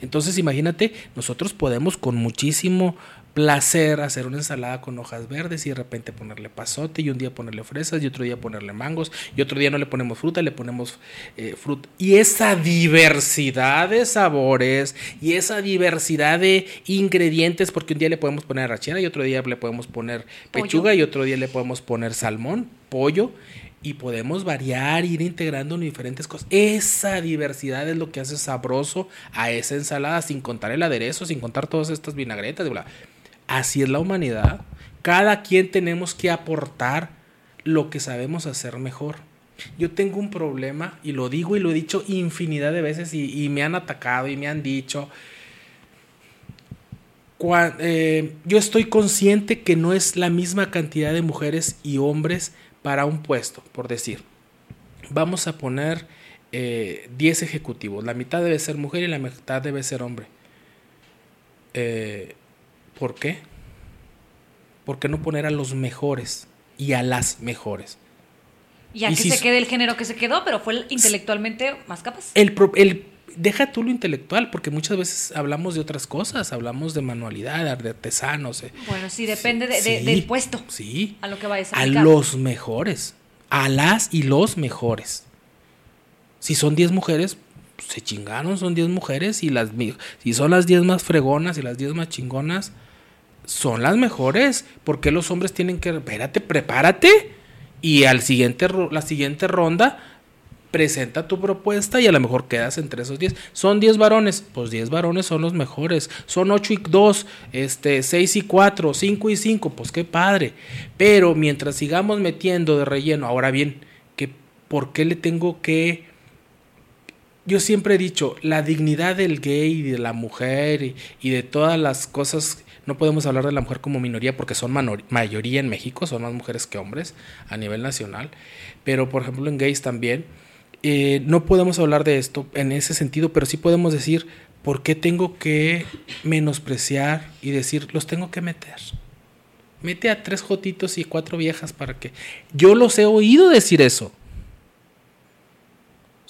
Speaker 4: Entonces, imagínate, nosotros podemos con muchísimo placer hacer una ensalada con hojas verdes y de repente ponerle pasote y un día ponerle fresas y otro día ponerle mangos y otro día no le ponemos fruta, le ponemos eh, fruta. Y esa diversidad de sabores y esa diversidad de ingredientes, porque un día le podemos poner arrachera y otro día le podemos poner
Speaker 2: Pollo.
Speaker 4: pechuga y otro día le podemos poner salmón, pollo y podemos variar, ir integrando en diferentes cosas. Esa diversidad es lo que hace sabroso a esa ensalada, sin contar el aderezo, sin contar todas estas vinagretas. Bla. Así es la humanidad. Cada quien tenemos que aportar lo que sabemos hacer mejor. Yo tengo un problema, y lo digo y lo he dicho infinidad de veces, y, me han atacado y me han dicho, eh, yo estoy consciente que no es la misma cantidad de mujeres y hombres para un puesto, por decir. Vamos a poner eh, 10 ejecutivos. La mitad debe ser mujer y la mitad debe ser hombre. Eh, ¿Por qué? ¿Por qué no poner a los mejores y a las mejores? Y
Speaker 2: que
Speaker 4: si
Speaker 2: se quede el género que se quedó, pero fue el intelectualmente más capaz.
Speaker 4: El, el- deja tú lo intelectual, porque muchas veces hablamos de otras cosas, hablamos de manualidad, de artesanos. eh.
Speaker 2: Bueno, sí, depende de- de-
Speaker 4: Sí,
Speaker 2: del puesto.
Speaker 4: Sí.
Speaker 2: A lo que vayas a
Speaker 4: A los mejores. A las y los mejores. Si son 10 mujeres, se chingaron, son 10 mujeres. Y las si son las 10 más fregonas y las 10 más chingonas, son las mejores. ¿Por qué los hombres tienen que. Espérate, prepárate. Y al siguiente, la siguiente ronda, presenta tu propuesta y a lo mejor quedas entre esos 10. Son 10 varones, pues 10 varones son los mejores. Son 8 y 2, este, 6 y 4, 5 y 5, pues qué padre. Pero mientras sigamos metiendo de relleno, ahora bien, que ¿por qué le tengo que... Yo siempre he dicho, la dignidad del gay y de la mujer y de todas las cosas, no podemos hablar de la mujer como minoría porque son mayoría en México, son más mujeres que hombres a nivel nacional, pero por ejemplo en gays también, eh, no podemos hablar de esto en ese sentido, pero sí podemos decir, ¿por qué tengo que menospreciar y decir, los tengo que meter? Mete a tres jotitos y cuatro viejas para que... Yo los he oído decir eso.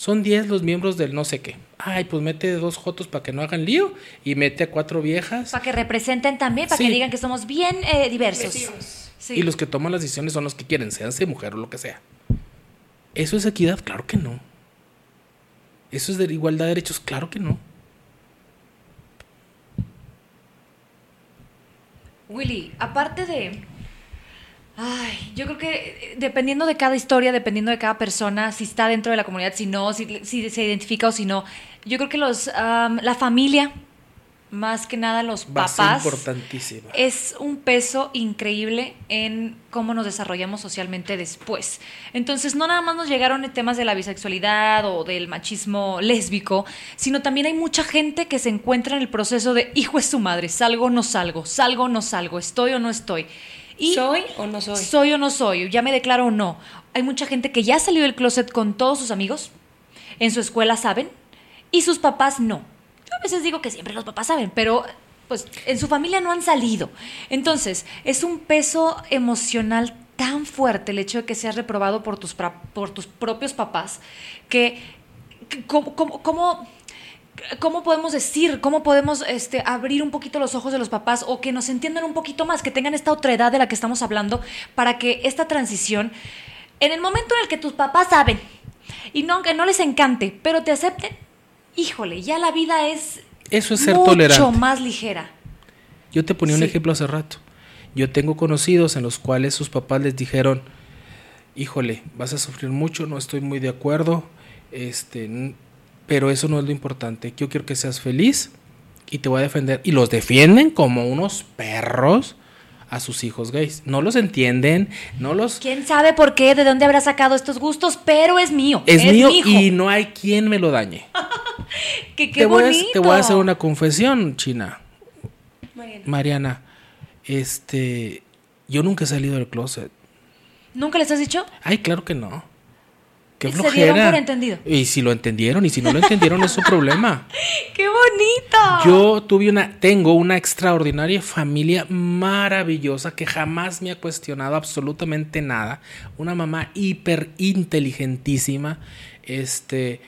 Speaker 4: Son 10 los miembros del no sé qué. Ay, pues mete dos jotos para que no hagan lío y mete a cuatro viejas.
Speaker 2: Para que representen también, para
Speaker 4: Sí.
Speaker 2: que digan que somos bien eh, diversos. Sí.
Speaker 4: Y los que toman las decisiones son los que quieren, seanse mujer o lo que sea. ¿Eso es equidad? Claro que no. ¿Eso es de igualdad de derechos? Claro que no.
Speaker 2: Willy, aparte de... Ay, yo creo que eh, dependiendo de cada historia, dependiendo de cada persona, si está dentro de la comunidad, si no, si, si se identifica o si no, yo creo que los, la familia, más que nada los papás,
Speaker 4: importantísima.
Speaker 2: es un peso increíble en cómo nos desarrollamos socialmente después. Entonces, no nada más nos llegaron temas de la bisexualidad o del machismo lésbico, sino también hay mucha gente que se encuentra en el proceso de, hijo es su madre, salgo o no salgo, salgo o no salgo, estoy o no estoy. Y
Speaker 3: ¿Soy o no soy?
Speaker 2: soy o no soy, ya me declaro o no. Hay mucha gente que ya salió del closet con todos sus amigos, en su escuela saben, y sus papás no. Yo a veces digo que siempre los papás saben, pero pues en su familia no han salido. Entonces, es un peso emocional tan fuerte el hecho de que seas reprobado por tus, por tus propios papás, que, que ¿cómo, cómo- cómo- ¿Cómo podemos decir, cómo podemos este, abrir un poquito los ojos de los papás o que nos entiendan un poquito más, que tengan esta otra edad de la que estamos hablando, para que esta transición, en el momento en el que tus papás saben, y no aunque no les encante, pero te acepten, híjole, ya la vida es
Speaker 4: Eso es ser
Speaker 2: mucho
Speaker 4: tolerante.
Speaker 2: más ligera.
Speaker 4: Yo te ponía un
Speaker 2: Sí.
Speaker 4: ejemplo hace rato. Yo tengo conocidos en los cuales sus papás les dijeron, híjole, vas a sufrir mucho, no estoy muy de acuerdo, este, pero eso no es lo importante. Yo quiero que seas feliz y te voy a defender. Y los defienden como unos perros a sus hijos gays. No los entienden, no los...
Speaker 2: ¿Quién sabe por qué, de dónde habrá sacado estos gustos? Pero es mío.
Speaker 4: Es, mío
Speaker 2: mi hijo.
Speaker 4: y no hay quien me lo dañe.
Speaker 2: Que qué
Speaker 4: te, voy a,
Speaker 2: bonito.
Speaker 4: te voy a hacer una confesión, China.
Speaker 3: Mariana.
Speaker 4: Mariana, este, yo nunca he salido del closet.
Speaker 2: ¿Nunca les has dicho?
Speaker 4: Ay, claro que no. Qué
Speaker 2: Se
Speaker 4: flojera.
Speaker 2: dieron por entendido.
Speaker 4: Y si lo entendieron y si no lo entendieron es su problema.
Speaker 2: ¡Qué bonito!
Speaker 4: Yo tuve una, tengo una extraordinaria familia maravillosa que jamás me ha cuestionado absolutamente nada. Una mamá hiper inteligentísima. Este,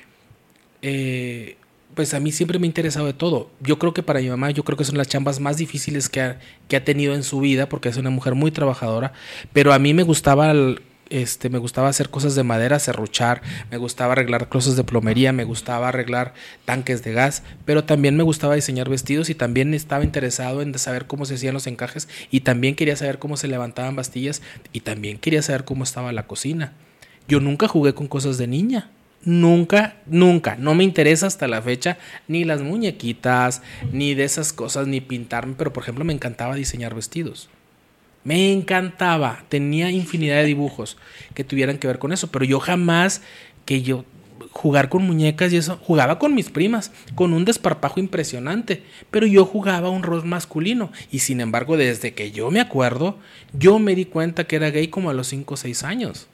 Speaker 4: eh, pues a mí siempre me ha interesado de todo. Yo creo que para mi mamá, yo creo que son las chambas más difíciles que ha, que ha tenido en su vida, porque es una mujer muy trabajadora. Pero a mí me gustaba el- este, me gustaba hacer cosas de madera, serruchar, me gustaba arreglar cosas de plomería, me gustaba arreglar tanques de gas, pero también me gustaba diseñar vestidos y también estaba interesado en saber cómo se hacían los encajes y también quería saber cómo se levantaban bastillas y también quería saber cómo estaba la cocina. Yo nunca jugué con cosas de niña. Nunca, nunca. No me interesa hasta la fecha ni las muñequitas, ni de esas cosas, ni pintarme, pero por ejemplo me encantaba diseñar vestidos. Me encantaba. Tenía infinidad de dibujos que tuvieran que ver con eso, pero yo jamás que yo jugar con muñecas y eso. Jugaba con mis primas, con un desparpajo impresionante, pero yo jugaba un rol masculino. Y sin embargo, desde que yo me acuerdo, yo me di cuenta que era gay como a los 5 o 6 años.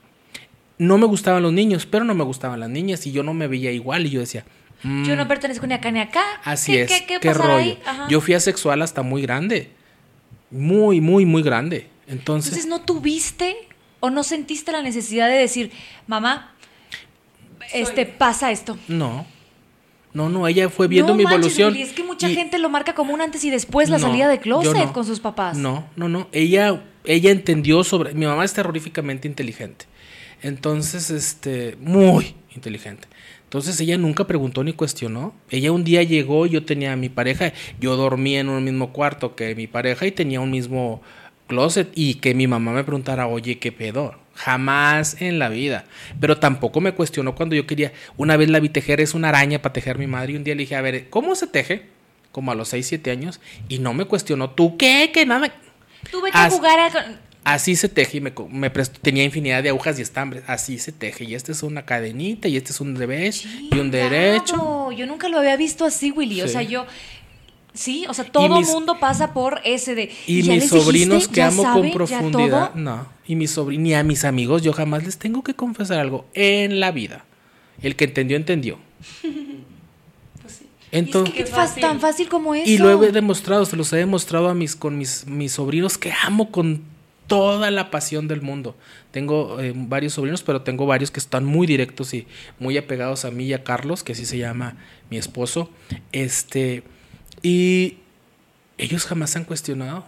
Speaker 4: No me gustaban los niños, pero no me gustaban las niñas y yo no me veía igual y yo decía... "Mm,
Speaker 2: Yo no pertenezco ni acá ni acá.
Speaker 4: Así
Speaker 2: ¿Qué,
Speaker 4: es,
Speaker 2: ¿Qué, qué
Speaker 4: rollo.
Speaker 2: ahí?
Speaker 4: Yo fui asexual hasta muy grande. Muy, muy, muy grande. Entonces,
Speaker 2: Entonces, ¿no tuviste o no sentiste la necesidad de decir, mamá, este, pasa esto?
Speaker 4: no. No, no, ella fue viendo
Speaker 2: no
Speaker 4: mi
Speaker 2: manches,
Speaker 4: evolución.
Speaker 2: Willy, es que mucha
Speaker 4: y-
Speaker 2: gente lo marca como un antes y después la
Speaker 4: No,
Speaker 2: salida de closet
Speaker 4: no.
Speaker 2: con sus papás.
Speaker 4: No, no, no. Ella, ella entendió sobre. Mi mamá es terroríficamente inteligente. Entonces, este, muy inteligente. Entonces ella nunca preguntó ni cuestionó. Ella un día llegó, yo tenía a mi pareja, yo dormía en un mismo cuarto que mi pareja y tenía un mismo closet y que mi mamá me preguntara, oye, ¿qué pedo? Jamás en la vida. Pero tampoco me cuestionó cuando yo quería. Una vez la vi tejer, es una araña para tejer mi madre. Y un día le dije, a ver, ¿cómo se teje? Como a los 6, 7 años. Y no me cuestionó, ¿tú qué? Que nada. As-
Speaker 2: a jugar a...
Speaker 4: Así se teje y me, tenía infinidad de agujas y estambres. Así se teje. Y este es una cadenita y este es un revés y un derecho.
Speaker 2: Yo nunca lo había visto así, Willy. O
Speaker 4: Sí.
Speaker 2: sea, yo... Sí, o sea, todo
Speaker 4: mis-
Speaker 2: mundo pasa por ese de...
Speaker 4: Y
Speaker 2: ya
Speaker 4: mis
Speaker 2: les
Speaker 4: sobrinos
Speaker 2: dijiste?
Speaker 4: que
Speaker 2: ¿Ya
Speaker 4: amo con
Speaker 2: ¿Ya
Speaker 4: profundidad. No. Y mis sobrinos, ni a mis amigos, yo jamás les tengo que confesar algo en la vida. El que entendió, entendió. Entonces,
Speaker 2: Es que tan fácil como eso.
Speaker 4: Y lo he demostrado, se los he demostrado a mis, con mis, mis sobrinos que amo con toda la pasión del mundo. Tengo eh, varios sobrinos, pero tengo varios que están muy directos y muy apegados a mí y a Carlos, que así se llama mi esposo. Este, y ellos jamás han cuestionado.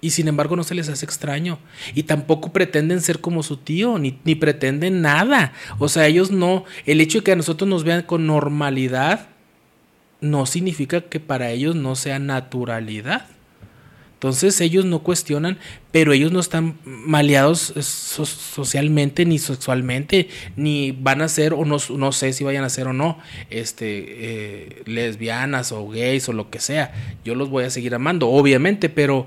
Speaker 4: Y sin embargo no se les hace extraño. Y tampoco pretenden ser como su tío, ni, ni pretenden nada. O sea, ellos no, el hecho de que a nosotros nos vean con normalidad, no significa que para ellos no sea naturalidad. Entonces ellos no cuestionan, pero ellos no están maleados eh, so- socialmente ni sexualmente, ni van a ser, o no, no sé si vayan a ser o no, este, eh, lesbianas o gays o lo que sea. Yo los voy a seguir amando, obviamente, pero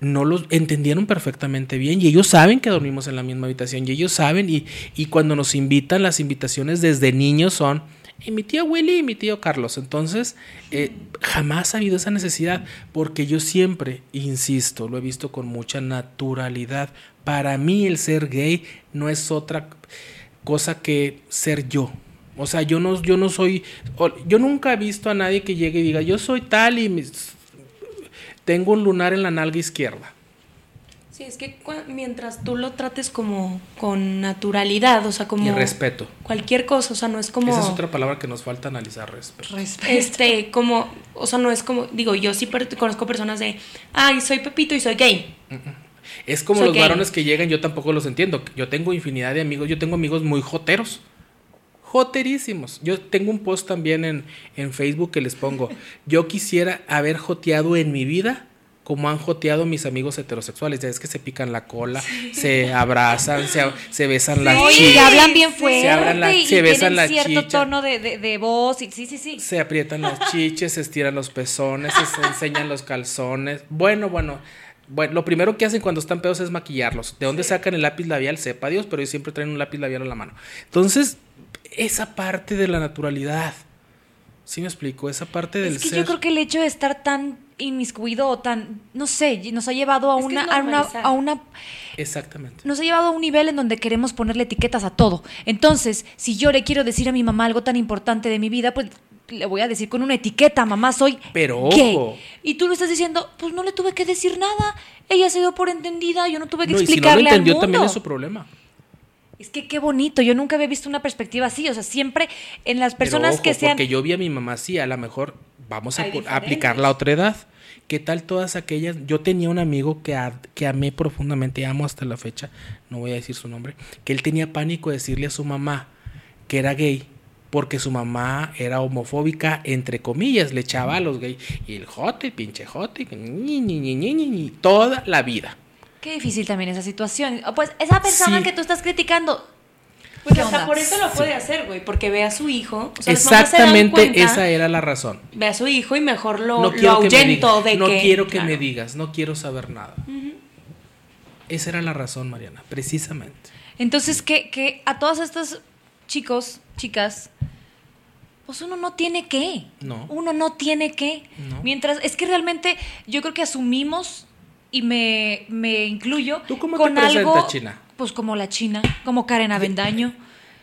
Speaker 4: no los entendieron perfectamente bien y ellos saben que dormimos en la misma habitación y ellos saben y, y cuando nos invitan, las invitaciones desde niños son y mi tío Willy y mi tío Carlos. Entonces, eh, jamás ha habido esa necesidad, porque yo siempre, insisto, lo he visto con mucha naturalidad. Para mí el ser gay no es otra cosa que ser yo. O sea, yo no, yo no soy, yo nunca he visto a nadie que llegue y diga, yo soy tal y tengo un lunar en la nalga izquierda.
Speaker 3: Sí, es que mientras tú lo trates como con naturalidad, o sea, como
Speaker 4: Y respeto.
Speaker 3: cualquier cosa, o sea, no es como
Speaker 4: Esa es otra palabra que nos falta analizar, respeto.
Speaker 3: este como, o sea, no es como digo, yo sí per- conozco personas de, "Ay, soy Pepito y soy gay."
Speaker 4: Es como
Speaker 3: Soy
Speaker 4: los
Speaker 3: gay.
Speaker 4: varones que llegan, yo tampoco los entiendo. Yo tengo infinidad de amigos, yo tengo amigos muy joteros. Joterísimos. Yo tengo un post también en, en Facebook que les pongo. Yo quisiera haber joteado en mi vida como han joteado mis amigos heterosexuales. Ya es que se pican la cola, se abrazan, se, se besan las chichas.
Speaker 2: y hablan bien fuerte
Speaker 4: Se abran la-
Speaker 2: y,
Speaker 4: se besan
Speaker 2: tienen
Speaker 4: la
Speaker 2: cierto tono de, de, de voz. Y, sí, sí, sí.
Speaker 4: Se aprietan los chiches, se estiran los pezones, se, se enseñan los calzones. Bueno, bueno. Bueno, lo primero que hacen cuando están pedos es maquillarlos. ¿De dónde sacan el lápiz labial? Sepa Dios, pero ellos siempre traen un lápiz labial a la mano. Entonces, esa parte de la naturalidad. ¿Sí me explico? Esa parte del
Speaker 2: Es que
Speaker 4: ser.
Speaker 2: yo creo que el hecho de estar tan inmiscuido o tan, no sé, nos ha llevado a una, a una, a una
Speaker 4: Exactamente.
Speaker 2: nos ha llevado a un nivel en donde queremos ponerle etiquetas a todo. Entonces, si yo le quiero decir a mi mamá algo tan importante de mi vida, pues le voy a decir con una etiqueta, mamá, soy
Speaker 4: Pero
Speaker 2: gay.
Speaker 4: ojo.
Speaker 2: Y tú lo estás diciendo, pues no le tuve que decir nada. Ella se dio por entendida, yo no tuve que
Speaker 4: No, y si no lo
Speaker 2: explicarle
Speaker 4: entendió,
Speaker 2: al
Speaker 4: también es su problema.
Speaker 2: Es que qué bonito, yo nunca había visto una perspectiva así, o sea, siempre en las
Speaker 4: Pero
Speaker 2: personas
Speaker 4: ojo,
Speaker 2: que sean
Speaker 4: Porque yo vi a mi mamá así, a lo mejor vamos a, aplicar la otra edad. ¿Qué tal todas aquellas? Yo tenía un amigo que, a- que amé profundamente, amo hasta la fecha, no voy a decir su nombre, que él tenía pánico de decirle a su mamá que era gay, porque su mamá era homofóbica, entre comillas, le echaba a los gays. Y el jote, pinche jote, ñi, ñi, ñi, ñi, ñi, ñi, toda la vida.
Speaker 2: Qué difícil también esa situación. Pues esa persona
Speaker 4: Sí.
Speaker 2: que tú estás criticando,
Speaker 3: Pues
Speaker 2: ¿Qué
Speaker 3: hasta
Speaker 2: onda?
Speaker 3: por eso lo puede hacer, güey, porque ve a su hijo, o sea,
Speaker 4: Exactamente
Speaker 3: cuenta,
Speaker 4: esa era la razón.
Speaker 3: ve a su hijo y mejor lo,
Speaker 4: no
Speaker 3: lo
Speaker 4: que
Speaker 3: ahuyento de
Speaker 4: no
Speaker 3: que
Speaker 4: quiero que
Speaker 3: claro.
Speaker 4: me digas, no quiero saber nada. Esa era la razón, Mariana, precisamente.
Speaker 2: Entonces, que, que a todos estos chicos, chicas, pues uno no tiene que.
Speaker 4: No.
Speaker 2: Uno no tiene que.
Speaker 4: No.
Speaker 2: Mientras, es que realmente yo creo que asumimos y me, me incluyo
Speaker 4: ¿Tú cómo te
Speaker 2: con algo.
Speaker 4: presentas, China?
Speaker 2: Pues como la China, como Karen Avendaño.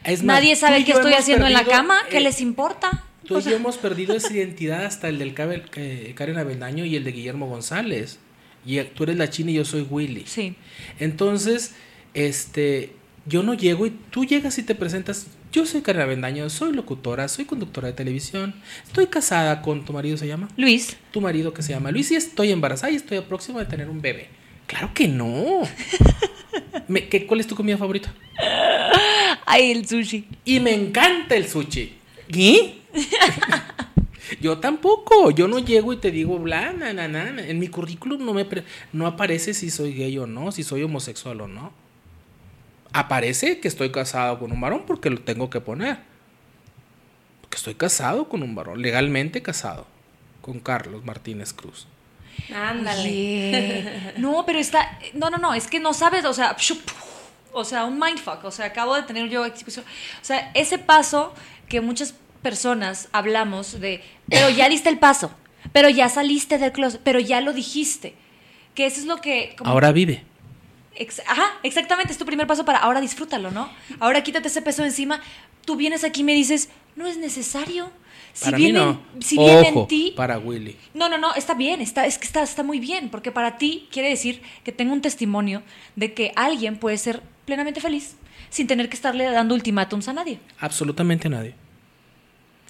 Speaker 4: Es más,
Speaker 2: Nadie sabe qué estoy haciendo en la cama, ¿qué
Speaker 4: eh,
Speaker 2: les importa?
Speaker 4: Tú
Speaker 2: O
Speaker 4: y yo hemos perdido esa identidad hasta el del Karen Avendaño y el de Guillermo González. Y tú eres la China y yo soy Willy.
Speaker 2: Sí.
Speaker 4: Entonces, este, yo no llego y tú llegas y te presentas. Yo soy Karen Avendaño, soy locutora, soy conductora de televisión. Estoy casada con tu marido, ¿se llama?
Speaker 2: Luis,
Speaker 4: Tu marido que se llama Luis y estoy embarazada y estoy próxima de tener un bebé. Claro que no. Me- ¿qué- ¿Cuál es tu comida favorita?
Speaker 2: ay, el sushi.
Speaker 4: Y me encanta el sushi. ¿Y? yo tampoco. Yo no llego y te digo, bla, na, na, na, na. En mi currículum no, me pre- no aparece si soy gay o no, si soy homosexual o no. Aparece que estoy casado con un varón porque lo tengo que poner. Porque estoy casado con un varón, legalmente casado. Con Carlos Martínez Cruz.
Speaker 3: Ándale.
Speaker 2: No, pero está. No, no, no, es que no sabes, o sea, shup, o sea, un mindfuck. O sea, acabo de tener yo exposición. O sea, ese paso que muchas personas hablamos de, pero ya diste el paso, pero ya saliste del closet, pero ya lo dijiste. Que eso es lo que. como-
Speaker 4: Ahora vive.
Speaker 2: Ex- Ajá, exactamente, es tu primer paso para ahora disfrútalo, ¿no? Ahora quítate ese peso de encima. Tú vienes aquí y me dices, no es necesario. Si
Speaker 4: Para
Speaker 2: viene,
Speaker 4: mí no.
Speaker 2: si viene
Speaker 4: Ojo,
Speaker 2: en ti.
Speaker 4: para Willy.
Speaker 2: No, no, no, está bien, está, es que está, está muy bien, porque para ti quiere decir que tengo un testimonio de que alguien puede ser plenamente feliz sin tener que estarle dando ultimátums a nadie.
Speaker 4: Absolutamente nadie.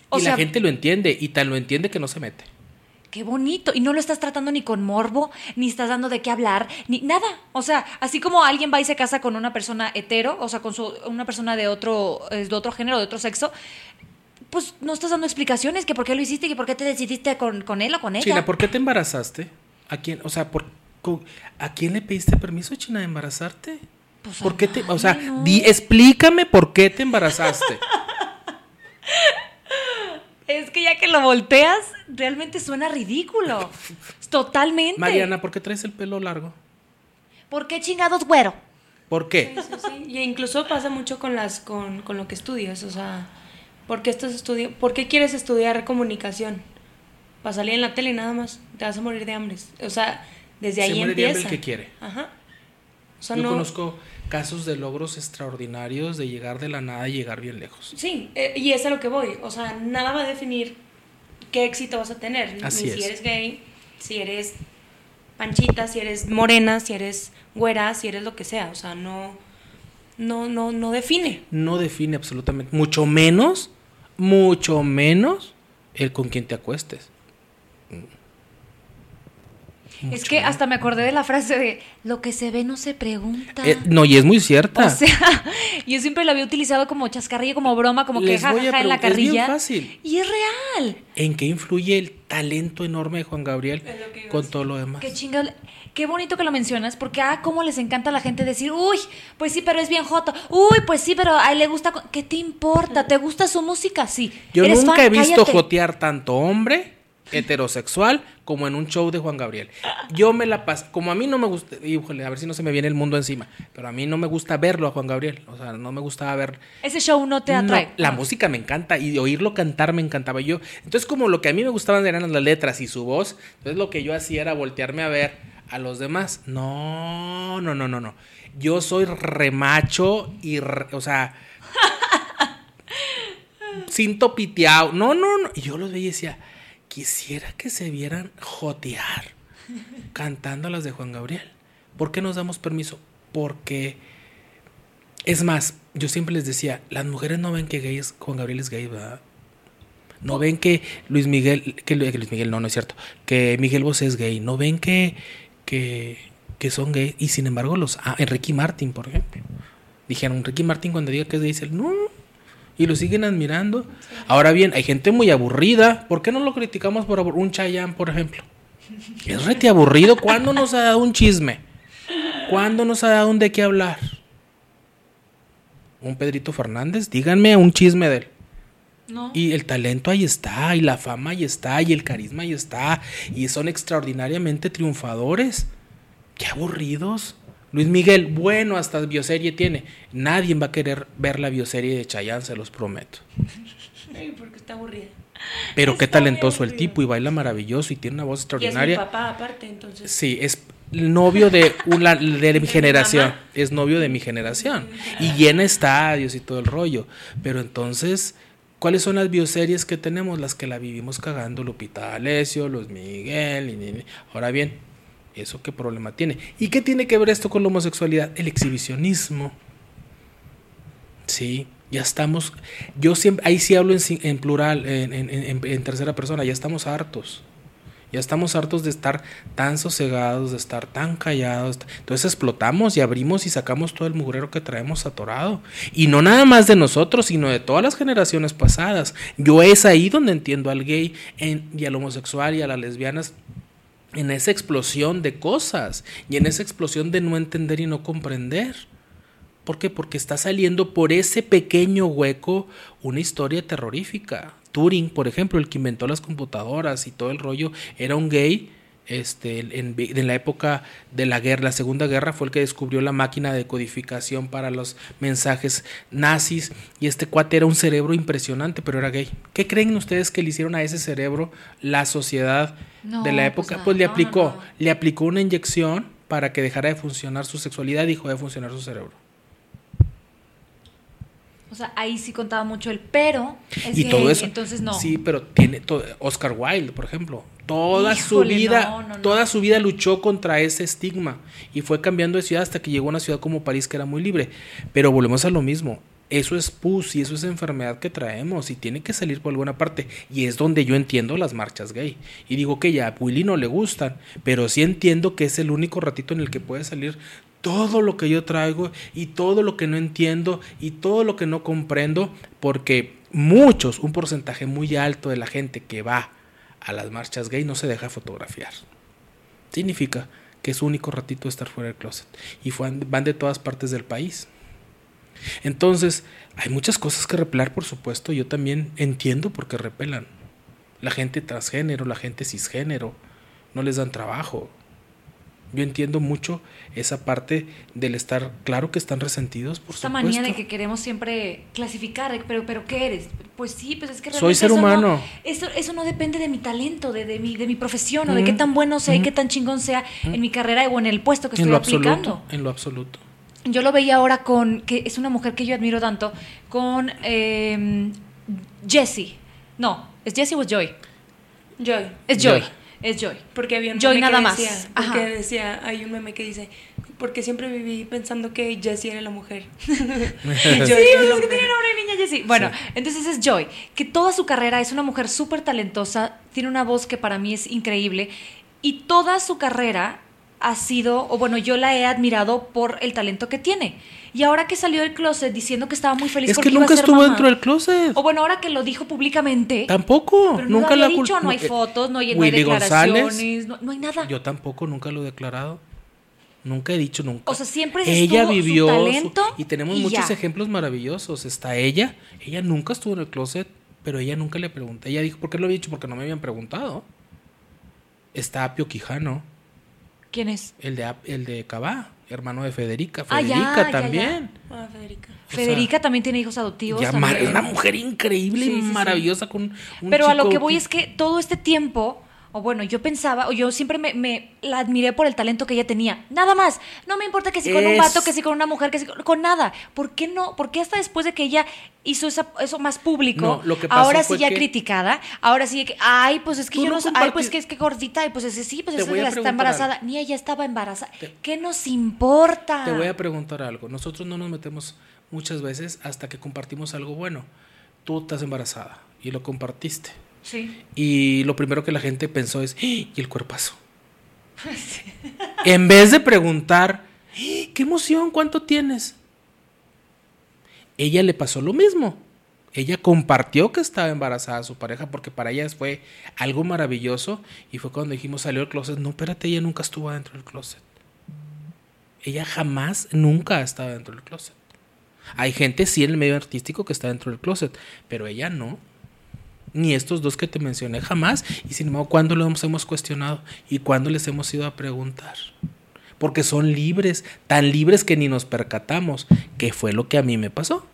Speaker 2: O
Speaker 4: y
Speaker 2: sea,
Speaker 4: la gente lo entiende y tan lo entiende que no se mete.
Speaker 2: Qué bonito. Y no lo estás tratando ni con morbo, ni estás dando de qué hablar, ni nada. O sea, así como alguien va y se casa con una persona hetero, o sea, con su, una persona de otro, eh, de otro género, de otro sexo, pues no estás dando explicaciones, que por qué lo hiciste, que por qué te decidiste con, con él o con ella.
Speaker 4: China, ¿por qué te embarazaste? ¿A quién, o sea, por, ¿a quién le pediste permiso, China, de embarazarte?
Speaker 2: Pues,
Speaker 4: ¿Por qué te, o sea,
Speaker 2: no.
Speaker 4: di, explícame por qué te embarazaste?
Speaker 2: Es que ya que lo volteas, realmente suena ridículo. Totalmente.
Speaker 4: Mariana, ¿por qué traes el pelo largo?
Speaker 2: ¿Por qué chingados güero?
Speaker 4: ¿Por qué?
Speaker 3: Sí, sí. Y incluso pasa mucho con las con, con lo que estudias, o sea, ¿por qué estás estudiando? ¿Por qué quieres estudiar comunicación? Para salir en la tele nada más, te vas a morir de hambre. O sea, desde
Speaker 4: Se
Speaker 3: ahí
Speaker 4: muere de hambre
Speaker 3: empieza.
Speaker 4: el que quiere.
Speaker 3: Ajá. O sea,
Speaker 4: Yo
Speaker 3: no
Speaker 4: conozco casos de logros extraordinarios de llegar de la nada y llegar bien lejos.
Speaker 3: Sí, eh, y es a lo que voy. O sea, nada va a definir qué éxito vas a tener.
Speaker 4: Así
Speaker 3: Ni
Speaker 4: es.
Speaker 3: si eres gay, si eres panchita, si eres morena, si eres güera, si eres lo que sea. O sea, no, no, no, no define.
Speaker 4: No define absolutamente, mucho menos, mucho menos el con quien te acuestes.
Speaker 2: Es que hasta me acordé de la frase de lo que se ve no se pregunta.
Speaker 4: Eh, no, y es muy cierta.
Speaker 2: O sea, yo siempre lo había utilizado como chascarrillo, como broma, como que
Speaker 4: Les voy a
Speaker 2: jajaja en la
Speaker 4: preguntar, es bien
Speaker 2: carrilla.
Speaker 4: fácil.
Speaker 2: Y es real.
Speaker 4: ¿En qué influye el talento enorme de Juan Gabriel con todo lo demás?
Speaker 2: Qué chingado. Qué bonito que lo mencionas, porque ah, cómo les encanta a la gente decir, uy, pues sí, pero es bien joto. Uy, pues sí, pero a él le gusta. co-". ¿Qué te importa? ¿Te gusta su música? Sí.
Speaker 4: Yo
Speaker 2: ¿Eres
Speaker 4: nunca
Speaker 2: fan?
Speaker 4: he visto
Speaker 2: Cállate.
Speaker 4: jotear tanto hombre heterosexual como en un show de Juan Gabriel. Yo me la paso, como a mí no me gusta, híjole, a ver si no se me viene el mundo encima, pero a mí no me gusta verlo a Juan Gabriel, o sea, no me gustaba ver
Speaker 2: Ese show no te
Speaker 4: No,
Speaker 2: atrae.
Speaker 4: la música me encanta y oírlo cantar me encantaba yo. Entonces, como lo que a mí me gustaban eran las letras y su voz, entonces lo que yo hacía era voltearme a ver a los demás. No, no, no, no, no. Yo soy remacho y, re- o sea, cinto piteado. No, no, no. Y yo los veía y decía, quisiera que se vieran jotear cantando las de Juan Gabriel. ¿Por qué nos damos permiso? Porque es más, yo siempre les decía, las mujeres no ven que gay es, Juan Gabriel es gay, ¿verdad? No ven que Luis Miguel, que, Lu- que Luis Miguel, no, no es cierto, que Miguel Bosé es gay, no ven que, que, que son gay, y sin embargo los, ah, Enrique Martin, por ejemplo, dijeron, Ricky Martin cuando diga que es gay, dice, no, y lo siguen admirando. Ahora bien, hay gente muy aburrida, ¿por qué no lo criticamos por un Chayanne, por ejemplo? Es rete aburrido, ¿cuándo nos ha dado un chisme? ¿Cuándo nos ha dado un de qué hablar? Un Pedrito Fernández, díganme un chisme de él.
Speaker 2: No.
Speaker 4: Y el talento ahí está, y la fama ahí está, y el carisma ahí está, y son extraordinariamente triunfadores. Qué aburridos. Luis Miguel, bueno, hasta bioserie tiene. Nadie va a querer ver la bioserie de Chayanne, se los prometo.
Speaker 3: Ay, porque está aburrida.
Speaker 4: Pero qué
Speaker 3: Está
Speaker 4: talentoso el tipo y baila maravilloso y tiene una voz
Speaker 3: Y es mi
Speaker 4: extraordinaria.
Speaker 3: papá aparte, entonces.
Speaker 4: Sí, es novio de una de mi generación, es novio de mi generación y llena estadios y todo el rollo. Pero entonces, ¿cuáles son las bioseries que tenemos? Las que la vivimos cagando, Lupita D'Alessio, Luis Miguel. y- y- y- Ahora bien, ¿eso qué problema tiene? ¿Y qué tiene que ver esto con la homosexualidad? El exhibicionismo. Sí, ya estamos. Yo siempre, ahí sí hablo en, plural, en, tercera persona, ya estamos hartos. Ya estamos hartos de estar tan sosegados, de estar tan callados. Entonces explotamos y abrimos y sacamos todo el mugrero que traemos atorado. Y no nada más de nosotros, sino de todas las generaciones pasadas. Yo es ahí donde entiendo al gay y al homosexual y a las lesbianas en esa explosión de cosas y en esa explosión de no entender y no comprender. ¿Por qué? Porque está saliendo por ese pequeño hueco una historia terrorífica. Turing, por ejemplo, el que inventó las computadoras y todo el rollo, era un gay. Este, en, en la época de la guerra, la Segunda Guerra, fue el que descubrió la máquina de codificación para los mensajes nazis. Y este cuate era un cerebro impresionante, pero era gay. ¿Qué creen ustedes que le hicieron a ese cerebro la sociedad
Speaker 2: No,
Speaker 4: de la
Speaker 2: pues
Speaker 4: época? Pues, le
Speaker 2: no,
Speaker 4: aplicó,
Speaker 2: no.
Speaker 4: le aplicó una inyección para que dejara de funcionar su sexualidad y dejó de funcionar su cerebro.
Speaker 2: O sea, ahí sí contaba mucho el pero. Es
Speaker 4: y
Speaker 2: gay,
Speaker 4: todo eso.
Speaker 2: Entonces no.
Speaker 4: Sí, pero tiene todo, Oscar Wilde, por ejemplo, toda su vida,
Speaker 2: no, no, no.
Speaker 4: toda su vida luchó contra ese estigma y fue cambiando de ciudad hasta que llegó a una ciudad como París que era muy libre. Pero volvemos a lo mismo. Eso es pus y eso es enfermedad que traemos y tiene que salir por alguna parte. Y es donde yo entiendo las marchas gay. Y digo que ya a Willy no le gustan, pero sí entiendo que es el único ratito en el que puede salir todo lo que yo traigo y todo lo que no entiendo y todo lo que no comprendo, porque muchos, un porcentaje muy alto de la gente que va a las marchas gay no se deja fotografiar. Significa que es su único ratito estar fuera del closet y van de todas partes del país. Entonces, hay muchas cosas que repelar, por supuesto. Yo también entiendo por qué repelan. La gente transgénero, la gente cisgénero, no les dan trabajo. Yo entiendo mucho esa parte del estar, claro que están resentidos, por
Speaker 2: Esta
Speaker 4: supuesto.
Speaker 2: manía de que queremos siempre clasificar, pero, pero ¿qué eres? Pues sí, pues es que
Speaker 4: Soy
Speaker 2: realmente
Speaker 4: ser
Speaker 2: eso no-
Speaker 4: humano.
Speaker 2: eso, eso no depende de mi talento, de, de, mi, de mi profesión, o de qué tan bueno sea y qué tan chingón sea en mi carrera o en el puesto que
Speaker 4: en
Speaker 2: estoy
Speaker 4: lo
Speaker 2: aplicando.
Speaker 4: absoluto, en lo absoluto.
Speaker 2: Yo lo veía ahora con, que es una mujer que yo admiro tanto, con eh, Jessie. No, ¿es Jessie o es Joy?
Speaker 3: Joy.
Speaker 2: Es Joy.
Speaker 4: Joy.
Speaker 2: Es Joy.
Speaker 3: Porque había un
Speaker 2: Joy
Speaker 3: meme
Speaker 2: nada
Speaker 3: que
Speaker 2: más.
Speaker 3: decía,
Speaker 2: Ajá.
Speaker 3: porque decía, hay un meme que dice, porque siempre viví pensando que Jessie era la mujer. Y Joy
Speaker 2: Sí,
Speaker 3: era la
Speaker 2: es que tiene nombre de niña Jessie. Bueno, entonces es Joy, que toda su carrera es una mujer súper talentosa, tiene una voz que para mí es increíble y toda su carrera ha sido, o bueno, yo la he admirado por el talento que tiene. Y ahora que salió del closet diciendo que estaba muy feliz
Speaker 4: Es
Speaker 2: porque
Speaker 4: que
Speaker 2: iba a
Speaker 4: nunca
Speaker 2: ser
Speaker 4: estuvo
Speaker 2: mamá.
Speaker 4: dentro del closet.
Speaker 2: O bueno, ahora que lo dijo públicamente.
Speaker 4: Tampoco,
Speaker 2: Pero
Speaker 4: nunca
Speaker 2: lo
Speaker 4: cul-
Speaker 2: dicho, no hay
Speaker 4: eh,
Speaker 2: fotos, no hay, no hay declaraciones, no, no hay nada.
Speaker 4: Yo tampoco, nunca lo he declarado. Nunca he dicho nunca.
Speaker 2: O sea, siempre
Speaker 4: ella
Speaker 2: estuvo
Speaker 4: vivió su-
Speaker 2: talento
Speaker 4: y tenemos
Speaker 2: y
Speaker 4: muchos
Speaker 2: ya.
Speaker 4: ejemplos maravillosos. Está ella, ella nunca estuvo en el closet, pero ella nunca le pregunté. Ella dijo, ¿por qué lo había dicho? Porque no me habían preguntado. Está Apio Quijano,
Speaker 2: ¿Quién es?
Speaker 4: el de el de Cabá, hermano de Federica.
Speaker 2: Ah, ya,
Speaker 4: Federica
Speaker 2: ya, ya.
Speaker 4: también.
Speaker 3: Ah, Federica.
Speaker 4: O
Speaker 2: Federica también tiene hijos adoptivos.
Speaker 4: Es una mujer increíble
Speaker 2: Sí,
Speaker 4: y
Speaker 2: sí, sí.
Speaker 4: maravillosa con un
Speaker 2: Pero a lo que voy
Speaker 4: que-
Speaker 2: es que todo este tiempo, o bueno, yo pensaba, o yo siempre me, me la admiré por el talento que ella tenía. Nada más. No me importa que si con un vato, que si con una mujer, que si con, con nada. ¿Por qué no? ¿Por qué hasta después de que ella hizo esa- eso más público,
Speaker 4: No, lo que
Speaker 2: ahora sí ya
Speaker 4: que-
Speaker 2: criticada, ahora sí que, ay, pues es que
Speaker 4: Tú
Speaker 2: yo
Speaker 4: no
Speaker 2: no, ay, pues que es que gordita, y pues es que sí, pues es que está embarazada.
Speaker 4: algo.
Speaker 2: Ni ella estaba embarazada.
Speaker 4: Te-
Speaker 2: ¿Qué nos importa?
Speaker 4: Te voy a preguntar algo. Nosotros no nos metemos muchas veces hasta que compartimos algo bueno. Tú estás embarazada y lo compartiste.
Speaker 2: Sí.
Speaker 4: Y lo primero que la gente pensó es, ¡Ah! ¿y el cuerpazo? en vez de preguntar, ¡Ah! ¿qué emoción? ¿Cuánto tienes? Ella le pasó lo mismo. Ella compartió que estaba embarazada a su pareja porque para ella fue algo maravilloso y fue cuando dijimos salió del closet. No, espérate, ella nunca estuvo dentro del closet. Ella jamás, nunca ha estado dentro del closet. Hay gente sí en el medio artístico que está dentro del closet, pero ella no. Ni estos dos que te mencioné jamás. Y sin embargo, ¿cuándo lo hemos, cuestionado? ¿Y cuándo les hemos ido a preguntar? porque son libres, tan libres que ni nos percatamos, que fue lo que a mí me pasó.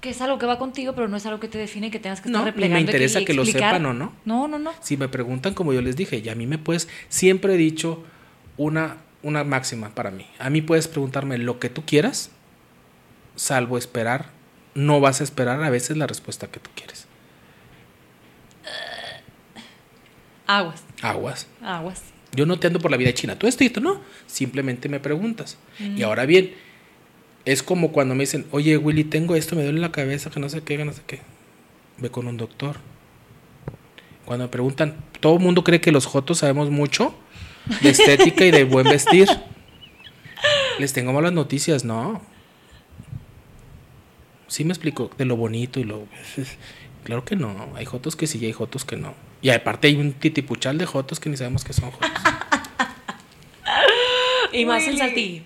Speaker 2: Que es algo que va contigo, pero no es algo que te define que tengas que estar
Speaker 4: No,
Speaker 2: replegando.
Speaker 4: me
Speaker 2: y
Speaker 4: interesa que lo sepan o no.
Speaker 2: No, no, no.
Speaker 4: Si me preguntan, como yo les dije, y a mí me puedes, siempre he dicho una, una máxima para mí. A mí puedes preguntarme lo que tú quieras, salvo esperar. No vas a esperar a veces la respuesta que tú quieres.
Speaker 2: Aguas,
Speaker 4: Aguas.
Speaker 2: aguas.
Speaker 4: Yo no te ando por la vida china. Tú esto y esto no. Simplemente me preguntas. Y ahora bien, es como cuando me dicen, oye Willy, tengo esto, me duele la cabeza, que no sé qué, que no sé qué. Ve con un doctor. Cuando me preguntan, todo el mundo cree que los jotos sabemos mucho de estética y de buen vestir. Les tengo malas noticias, no. Sí me explico, de lo bonito y lo... Claro que no, hay jotos que sí y hay jotos que no. Y aparte hay un titipuchal de jotos que ni sabemos que son jotos.
Speaker 3: Y más en Saltillo.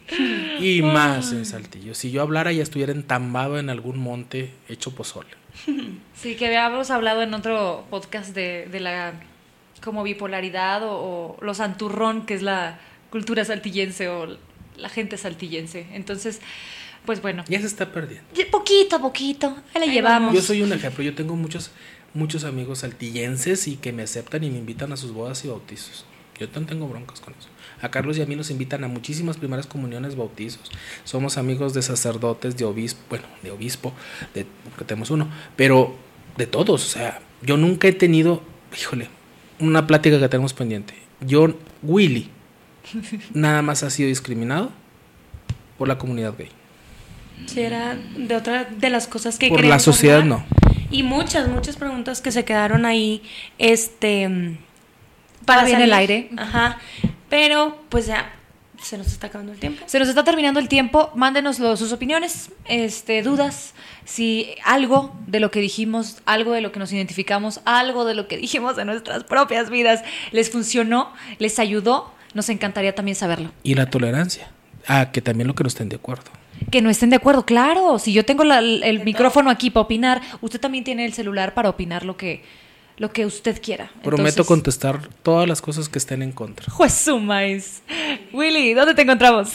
Speaker 4: Y más en Saltillo. Si yo hablara ya estuviera entambado en algún monte hecho pozole.
Speaker 2: Sí, que habíamos hablado en otro podcast de, de la como bipolaridad o, o lo santurrón que es la cultura saltillense o la gente saltillense. Entonces, pues bueno,
Speaker 4: Ya se está perdiendo.
Speaker 2: poquito a poquito, ahí la
Speaker 3: Ahí
Speaker 2: llevamos.
Speaker 4: Yo soy un ejemplo. Yo tengo muchos, muchos amigos saltillenses y que me aceptan y me invitan a sus bodas y bautizos. Yo no tengo broncas con eso. A Carlos y a mí nos invitan a muchísimas primeras comuniones, bautizos. Somos amigos de sacerdotes, de obispo, bueno, de obispo, de, porque tenemos uno, pero de todos. O sea, yo nunca he tenido, híjole, una plática que tenemos pendiente. Yo, Willy, nada más ha sido discriminado por la comunidad gay.
Speaker 3: Sí, era de otra de las cosas que
Speaker 4: Por la sociedad,
Speaker 3: hablar.
Speaker 4: no.
Speaker 3: Y muchas, muchas preguntas que se quedaron ahí, este...
Speaker 2: Para bien el aire.
Speaker 3: Ajá. Pero, pues ya, se nos está acabando el tiempo.
Speaker 2: Se nos está terminando el tiempo. Mándenos lo- sus opiniones, este, dudas, si algo de lo que dijimos, algo de lo que nos identificamos, algo de lo que dijimos en nuestras propias vidas les funcionó, les ayudó. Nos encantaría también saberlo.
Speaker 4: Y la tolerancia. Ah, que también lo que no estén de acuerdo.
Speaker 2: Que no estén de acuerdo, claro. Si yo tengo la- el micrófono aquí para opinar, usted también tiene el celular para opinar lo que, lo que usted quiera.
Speaker 4: Prometo
Speaker 2: Entonces,
Speaker 4: contestar todas las cosas que estén en contra.
Speaker 2: Juez sumais. Willy, ¿dónde te encontramos?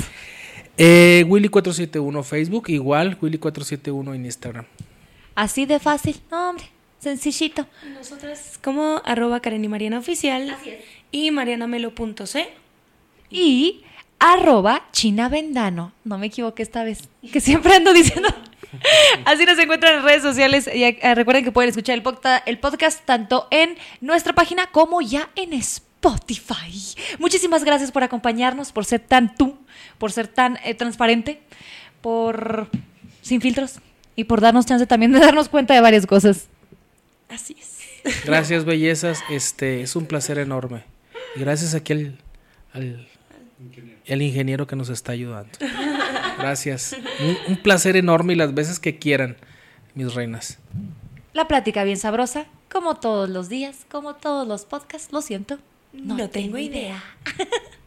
Speaker 4: Eh, Willy471 Facebook, igual Willy471 en Instagram.
Speaker 2: Así de fácil. No, hombre, sencillito.
Speaker 3: Nosotras como arroba Karen y Mariana Oficial y marianamelo.c.
Speaker 2: y arroba China Vendano. No me equivoqué esta vez, que siempre ando diciendo. Así nos encuentran en redes sociales. Y eh, recuerden que pueden escuchar el, podca- el podcast tanto en nuestra página como ya en Spotify. Muchísimas gracias por acompañarnos, por ser tan tú, por ser tan eh, transparente, por sin filtros y por darnos chance también de darnos cuenta de varias cosas.
Speaker 3: Así es.
Speaker 4: Gracias, bellezas. Este es un placer enorme. Y gracias aquí al, al el ingeniero que nos está ayudando. Gracias. Un, un placer enorme y las veces que quieran, mis reinas.
Speaker 2: La plática bien sabrosa, como todos los días, como todos los podcasts, lo siento.
Speaker 3: No, tengo idea.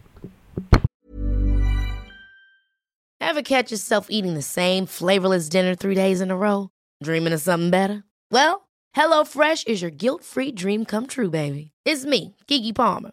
Speaker 5: Ever catch yourself eating the same flavorless dinner three days in a row? Dreaming of something better? Well, HelloFresh is your guilt free dream come true, baby. It's me, Kiki Palmer.